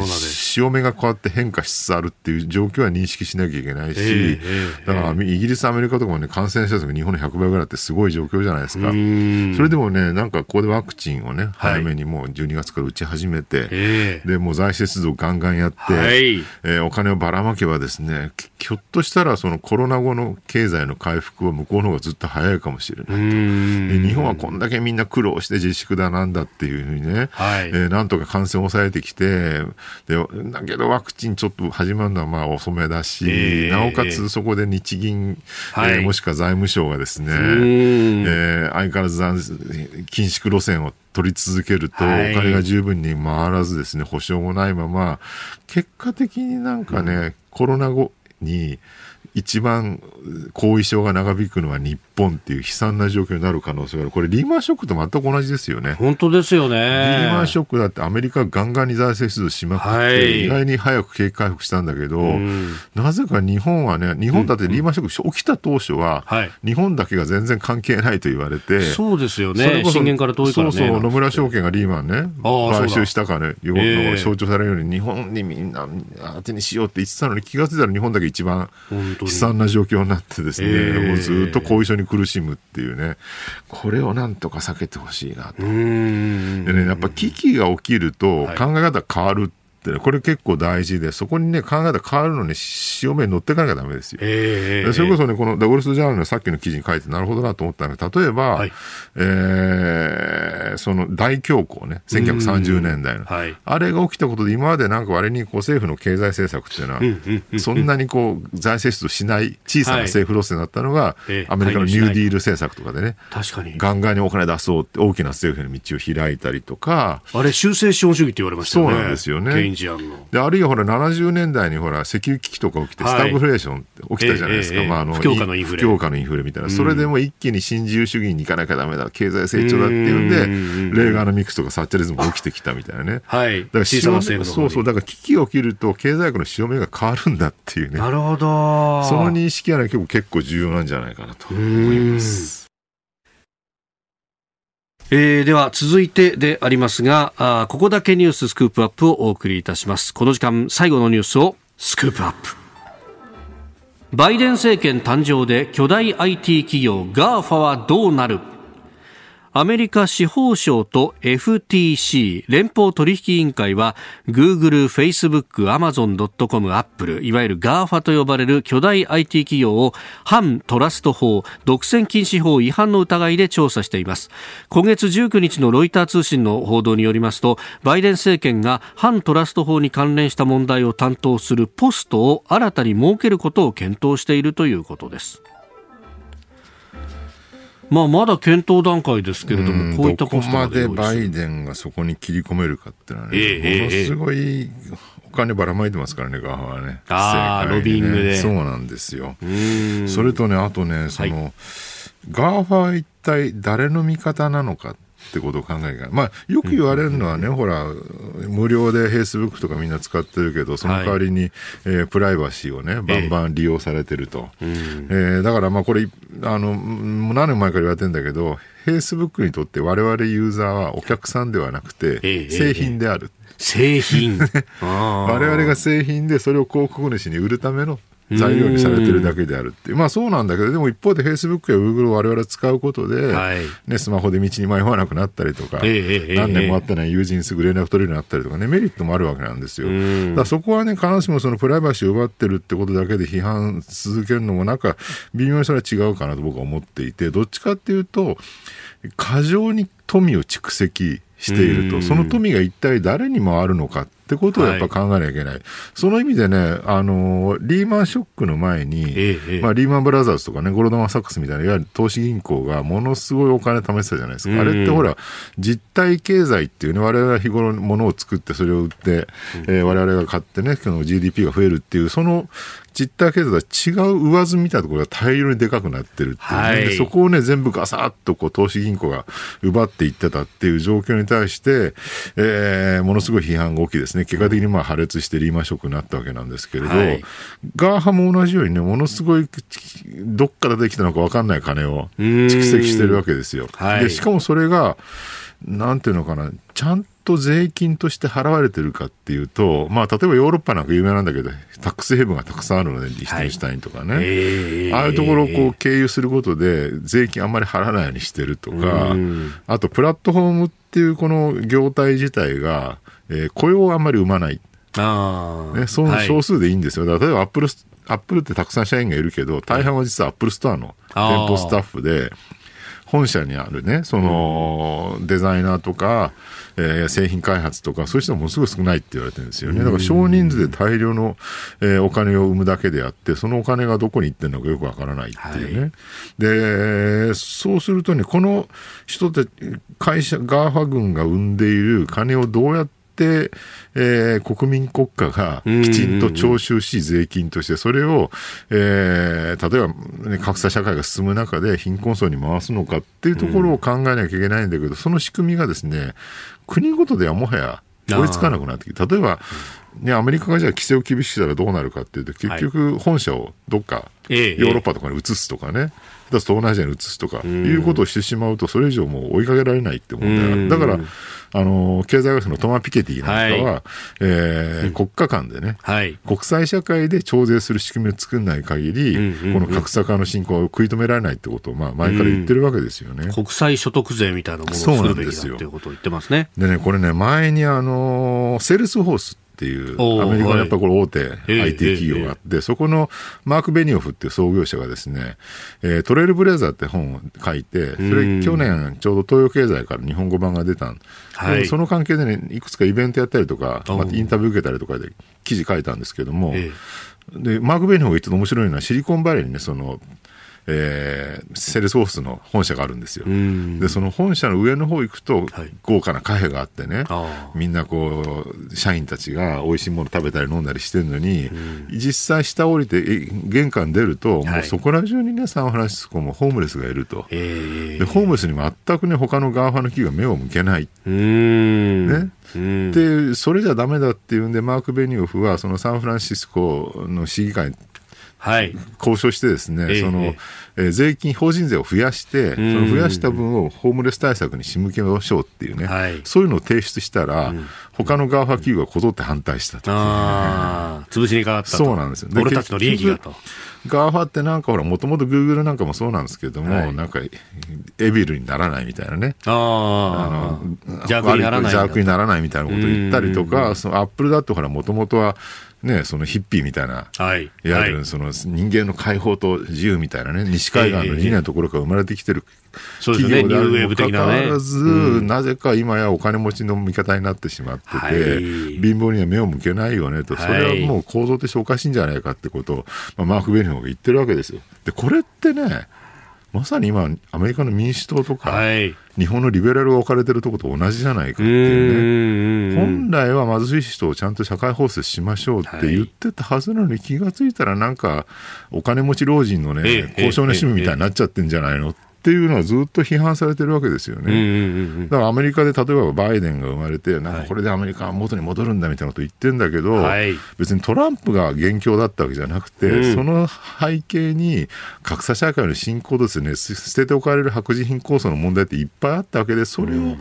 潮目が変わって変化しつつあるっていう状況は認識しなきゃいけないし、だからイギリス、アメリカとかもね、感染者数が日本の100倍ぐらいってすごい状況じゃないですか。それでもね、なんかここでワクチンをね、早めにもう12月から打ち始めて、で、もう財政出動ガンガンやって、はい、えー、お金をばらまけばですね、ひょっとしたらそのコロナ後の経済の回復は向こうの方がずっと早いかもしれないと。で日本はこんだけみんな苦労して自粛だなんだっていうふうにね、はい、えー、なんとか感染を抑ええてきて、で、だけどワクチンちょっと始まるのはまあ遅めだし、えー、なおかつそこで日銀、はい、えー、もしくは財務省がですね、えー、相変わらず緊縮路線を取り続けると、お金が十分に回らずですね、保証もないまま、結果的になんかね、うん、コロナ後に、一番後遺症が長引くのは日本っていう悲惨な状況になる可能性がある。これリーマンショックと全く同じですよね。本当ですよね。リーマンショックだってアメリカガンガンに財政出動しまくって、はい、意外に早く景気回復したんだけど、うん、なぜか日本はね、日本だってリーマンショック起きた当初は、うんうん、日本だけが全然関係ないと言われて、そうですよね。震源から遠いからね。そうそう、野村証券がリーマンね、買収したかね、いうことが象徴されるように、日本にみんな当てにしようって言ってたのに気が付いたら日本だけ一番悲惨な状況になってですね、えー、もうずっと後遺症に苦しむっていうね、これをなんとか避けてほしいなと。でね、やっぱ危機が起きると考え方変わるってこれ結構大事で、そこにね、考え方変わるのに潮目に乗っていかなきゃだめですよ。えー、それこそね、このダブルスジャーナルのさっきの記事に書いてなるほどなと思ったのが、例えば、はい、えー、その大恐慌ね、1930年代の、はい、あれが起きたことで、今までなんか割にこう政府の経済政策っていうのは、そんなにこう財政出動しない小さな政府路線だったのが、はい、アメリカのニューディール政策とかでね、確かに。ガンガンにお金出そうって大きな政府の道を開いたりとか、あれ、修正資本主義って言われましたよね。そうなんですよね。ンジアンの。であるいはほら70年代にほら石油危機とか起きてスタグフレーション起きたじゃないですか、まあ、あの不況下のインフレ。不況下のインフレみたいな、それでも一気に新自由主義に行かなきゃだめだ。経済成長だっていうんでレーガーのミックスとかサッチャリズムが起きてきたみたいなね、はい、だから潮そうそう。だから危機が起きると経済学の潮目が変わるんだっていうね。なるほど。その認識は、ね、結構重要なんじゃないかなと思います。えー、では続いてでありますがあここだけニューススクープアップをお送りいたします。この時間最後のニュースをスクープアップ。バイデン政権誕生で巨大 IT 企業 GAFA はどうなる？アメリカ司法省と FTC 連邦取引委員会は Google、Facebook、Amazon.com、Apple いわゆる GAFA と呼ばれる巨大 IT 企業を反トラスト法独占禁止法違反の疑いで調査しています。今月19日のロイター通信の報道によりますとバイデン政権が反トラスト法に関連した問題を担当するポストを新たに設けることを検討しているということです。まあ、まだ検討段階ですけれども、こういったここまでバイデンがそこに切り込めるかっていうのはね、えー、ものすごいお金ばらまいてますからね、ガーファはね。ああ、ね、ロビイングで。そうなんですよ。それとね、あとね、その、はい、ガーファは一体誰の味方なのかってことを考えるまあ、よく言われるのはね、ほら、無料でフェイスブックとかみんな使ってるけど、その代わりに、はい、えー、プライバシーをね、バンバン利用されてると。えー、えー、だからまあ、これ、あの、何年前から言われてるんだけど、フェイスブックにとって我々ユーザーはお客さんではなくて、製品である。製品。我々が製品でそれを広告主に売るための材料にされてるだけであるっていう、まあそうなんだけど、でも一方でフェイスブックやグーグルを我々は使うことで、はい、ね、スマホで道に迷わなくなったりとか、えー、何年も会ってない友人すぐ連絡取れるようになったりとかね、メリットもあるわけなんですよ。だそこはね、必ずしもそのプライバシーを奪ってるってことだけで批判続けるのもなんか微妙にそれは違うかなと僕は思っていて、どっちかっていうと、過剰に富を蓄積していると、その富が一体誰に回るのかってことをやっぱ考えなきゃいけない、はい、その意味でね、あのリーマンショックの前に、ええ、まあ、リーマンブラザーズとかね、ゴールドマン・サックスみたいな、いわゆる投資銀行がものすごいお金貯めてたじゃないですか、あれってほら、実体経済っていうね、我々は日頃物を作って、それを売って、えー、我々が買ってね、その GDP が増えるっていう、その実体経済とは違う上積みみたいなところが大量にでかくなってるっていう、ね。はい、そこをね、全部ガサッとこう投資銀行が奪っていってたっていう状況に対して、えー、ものすごい批判が大きいですね。結果的にまあ破裂してリーマンショックになったわけなんですけれど、はい、ガーハも同じようにね、ものすごいどっからできたのか分かんない金を蓄積してるわけですよ。はい、でしかもそれが、なんていうのかな、ちゃんとと税金として払われてるかっていうと、まあ、例えばヨーロッパなんか有名なんだけど、タックスヘイブンがたくさんあるので、リヒテンシュタインとかね、はいえー、ああいうところをこう経由することで、税金あんまり払わないようにしてるとか、あとプラットフォームっていうこの業態自体が、えー、雇用をあんまり生まない。あね、その少数でいいんですよ。はい、例えばアップル、アップルってたくさん社員がいるけど、大半は実はアップルストアの店舗スタッフで、本社にあるね、そのデザイナーとか、えー、製品開発とか、そういう人はものすごい少ないって言われてるんですよね。だから少人数で大量の、えー、お金を生むだけであって、そのお金がどこに行ってるのかよくわからないっていうね。はい、で、そうするとね、この人って会社、ガーファ軍が生んでいる金をどうやって、えー、国民国家がきちんと徴収し、税金として、それを、えー、例えば、ね、格差社会が進む中で貧困層に回すのかっていうところを考えなきゃいけないんだけど、その仕組みがですね、国ごとではもはや追いつかなくなってきて、例えば、ね、アメリカがじゃあ規制を厳しくしたらどうなるかっていうと、結局、本社をどっか、ヨーロッパとかに移すとかね、東南アジアに移すとかいうことをしてしまうと、それ以上もう追いかけられないって問題。だから、あの、経済学者のトマ・ピケティなんかは、はい、えー、国家間でね、はい、国際社会で徴税する仕組みを作らない限り、この格差化の進行を食い止められないってことを、まあ、前から言ってるわけですよね。国際所得税みたいなものを作るべきだっていうことを言ってますね。でね、これね、前にあの、セールスフォースっていう、アメリカのやっぱこれ大手 IT 企業があって、そこのマーク・ベニオフっていう創業者がですね、えー、トレイルブレザーって本を書いて、それ去年ちょうど東洋経済から日本語版が出たん。はい、その関係でね、いくつかイベントやったりとか、またインタビュー受けたりとかで記事書いたんですけども、えでマーク・ベニオフが言って面白いのは、シリコンバレーにね、そのえー、セールスフォースの本社があるんですよ。で、その本社の上の方行くと、豪華なカフェがあってね、はい、みんなこう、社員たちが美味しいもの食べたり飲んだりしてるのに、実際下降りて、玄関出ると、もうそこら中にね、サンフランシスコもホームレスがいると。で、ホームレスに全くね、他の GAFA の企業が目を向けない。ね。で、それじゃダメだっていうんで、マーク・ベニオフは、そのサンフランシスコの市議会はい、交渉してですね、えー、その、えー、税金、法人税を増やして、その増やした分をホームレス対策に仕向けましょうっていうね、はい、そういうのを提出したら、うん、他の GAFA 企業がこぞって反対したと、あ潰しにかかったそうなんですよ。俺たちの利益がと。 GAFA ってなんかほら、もともとグーグルなんかもそうなんですけども、はい、なんか、 evil にならないみたいなね。ああの、邪悪にならない。邪悪にならないみたいなことを言ったりとか、そのアップルだとほら、もともとは、ね、そのヒッピーみたいな、はい、いわゆるその人間の解放と自由みたいなね、西海岸の理念のところから生まれてきてる企業であるにもかかわらず、なぜか今やお金持ちの味方になってしまってて、はい、貧乏には目を向けないよねと、それはもう構造としておかしいんじゃないかってことを、まあ、マーク・ベニオフが言ってるわけですよ。で、これってね、まさに今、アメリカの民主党とか、はい、日本のリベラルが置かれてるとこと同じじゃないかっていうね、本来は貧しい人をちゃんと社会包摂しましょうって言ってたはずなのに、気がついたらなんか、お金持ち老人のね、高尚な趣味みたいになっちゃってんじゃないのっていうのはずっと批判されてるわけですよね。だからアメリカで例えばバイデンが生まれて、なんかこれでアメリカは元に戻るんだみたいなこと言ってんだけど、はい、別にトランプが元凶だったわけじゃなくて、うん、その背景に格差社会の進行ですね、捨てておかれる白人貧困層の問題っていっぱいあったわけで、それを、うん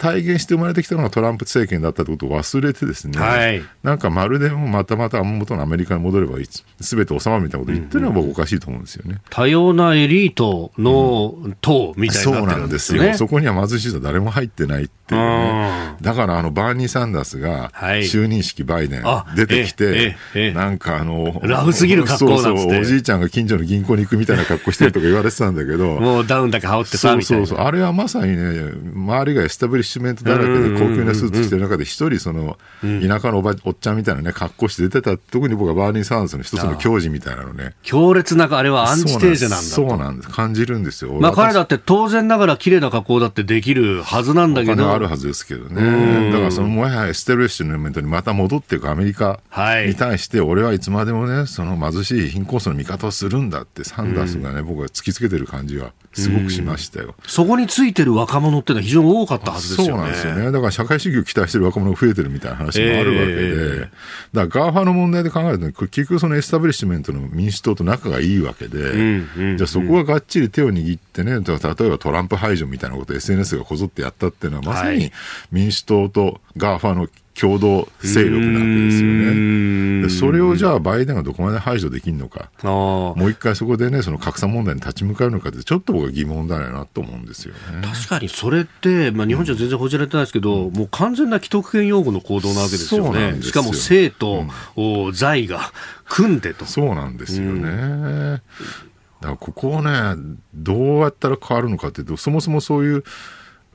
体現して生まれてきたのがトランプ政権だったということを忘れてですね、はい、なんかまるでまたまた元のアメリカに戻ればすべて収まるみたいなことを言ってるのは僕おかしいと思うんですよね。多様なエリートの党みたいな、ね、そうなんですよ。そこには貧しい人誰も入ってないっていうね。だからあのバーニー・サンダースが就任式バイデン出てきて、なんかあの、ラフすぎる格好なうそう、おじいちゃんが近所の銀行に行くみたいな格好してるとか言われてたんだけど、もうダウンだけ羽織ってさ、そうそうそう、あれはまさにね、周りがエスタブリッシュメントだらけで高級なスーツ着てる中で一人その、田舎のおばおっちゃんみたいなね、格好して出てた、特に僕はバーニー・サンダースの一つの矜持みたいなのね。強烈な、あれはアンチテーゼなんだそうなんです。感じるんですよ。まあ彼だって当然ながら綺麗な格好だってできるはずなんだけど。あるはずですけどね。だからそのもやエスタブリッシュメントにまた戻っていくアメリカに対して、俺はいつまでもね、その貧しい貧困層の味方をするんだってサンダースがね、僕は突きつけてる感じはすごくしましたよ。そこについてる若者ってのは非常に多かったはずですよね。そうなんですよね。だから社会主義を期待してる若者が増えてるみたいな話もあるわけで、えー、だから GAFA の問題で考えると、結局そのエスタブリッシュメントの民主党と仲がいいわけで、うんうん、じゃあそこががっちり手を握ってね、例えばトランプ排除みたいなことを SNS がこぞってやったっていうのは、まさに民主党と GAFA の共同勢力なわけですよね。でそれをじゃあバイデンがどこまで排除できるのか、もう一回そこでね、その格差問題に立ち向かうのかって、ちょっと僕は疑問だなと思うんですよね。確かにそれって、まあ、日本じゃ全然報じられてないですけど、うん、もう完全な既得権擁護の行動なわけですよね。しかも政と、うん、財が組んでと。そうなんですよね。うんだからここをね、どうやったら変わるのかっていうと、そもそもそういう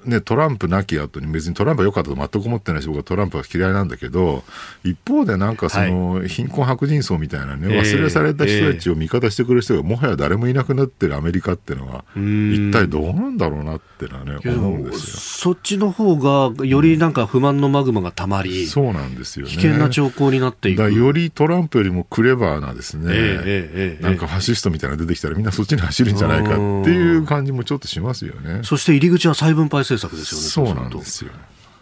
ね、トランプなき後に別にトランプは良かったと全く思ってないし僕はトランプは嫌いなんだけど一方でなんかその、貧困白人層みたいなね忘れされた人たちを味方してくれる人がもはや誰もいなくなってるアメリカっていうのは一体どうなんだろうなってのはね思うんですよ。そっちの方がよりなんか不満のマグマがたまり、そうなんですよね。危険な兆候になっていく。よりトランプよりもクレバーなですね、えー、なんかファシストみたいなの出てきたらみんなそっちに走るんじゃないかっていう感じもちょっとしますよね。そして入り口は再分配政策ですよね。そうなんですよ。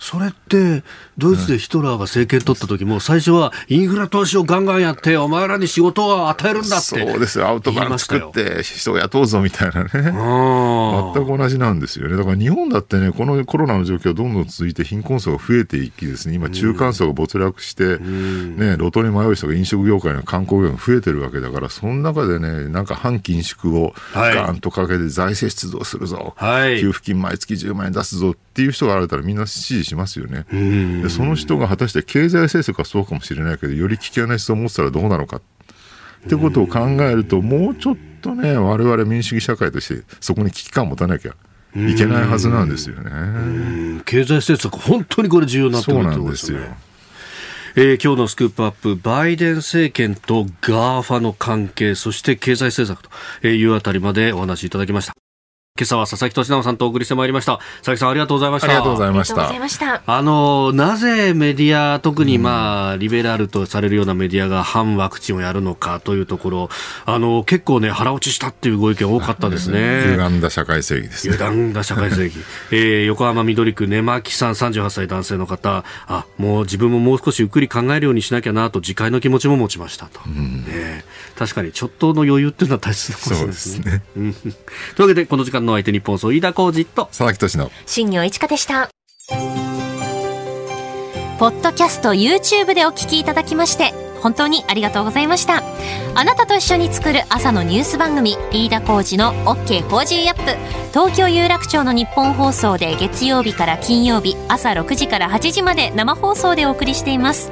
それってドイツでヒトラーが政権取った時も、最初はインフラ投資をガンガンやって、お前らに仕事を与えるんだってそうですよ、アウトバーン作って人を雇うぞみたいなね、全く同じなんですよね。だから日本だってね、このコロナの状況がどんどん続いて、貧困層が増えていきですね、今、中間層が没落して、ね、路頭に迷う人が飲食業界の観光業が増えてるわけだから、その中でね、なんか反緊縮をガーンとかけて財政出動するぞ、はい、給付金毎月10万円出すぞっていう人が現れたらみんな支持しますよね。でその人が果たして経済政策はそうかもしれないけどより危険な思想を持ってたらどうなのかってことを考えるともうちょっとね我々民主主義社会としてそこに危機感を持たなきゃいけないはずなんですよね。経済政策本当にこれ重要になってくるですよ。えー、今日のスクープアップ、バイデン政権と GAFA の関係、そして経済政策というあたりまでお話しいただきました。今朝は佐々木俊尚さんとお送りしてまいりました。佐々木さんありがとうございました。ありがとうございました。あの、なぜメディア、特にまあ、リベラルとされるようなメディアが反ワクチンをやるのかというところ、あの、結構ね、腹落ちしたっていうご意見多かったですね。歪んだ社会正義ですね。歪んだ社会正義。えー、横浜緑区根巻さん38歳男性の方、あ、もう自分ももう少しゆっくり考えるようにしなきゃなと自戒の気持ちも持ちましたと。うん、えー、確かにちょっとの余裕っていうのは大切なことですね。そうですね。というわけで、この時間の相手日本総田浩二と佐々木俊直新業一華でしたポッドキャスト YouTube でお聞きいただきまして本当にありがとうございました。あなたと一緒に作る朝のニュース番組、飯田浩司の OK! Cozy up!。東京有楽町のニッポン放送で月曜日から金曜日朝6時から8時まで生放送でお送りしています。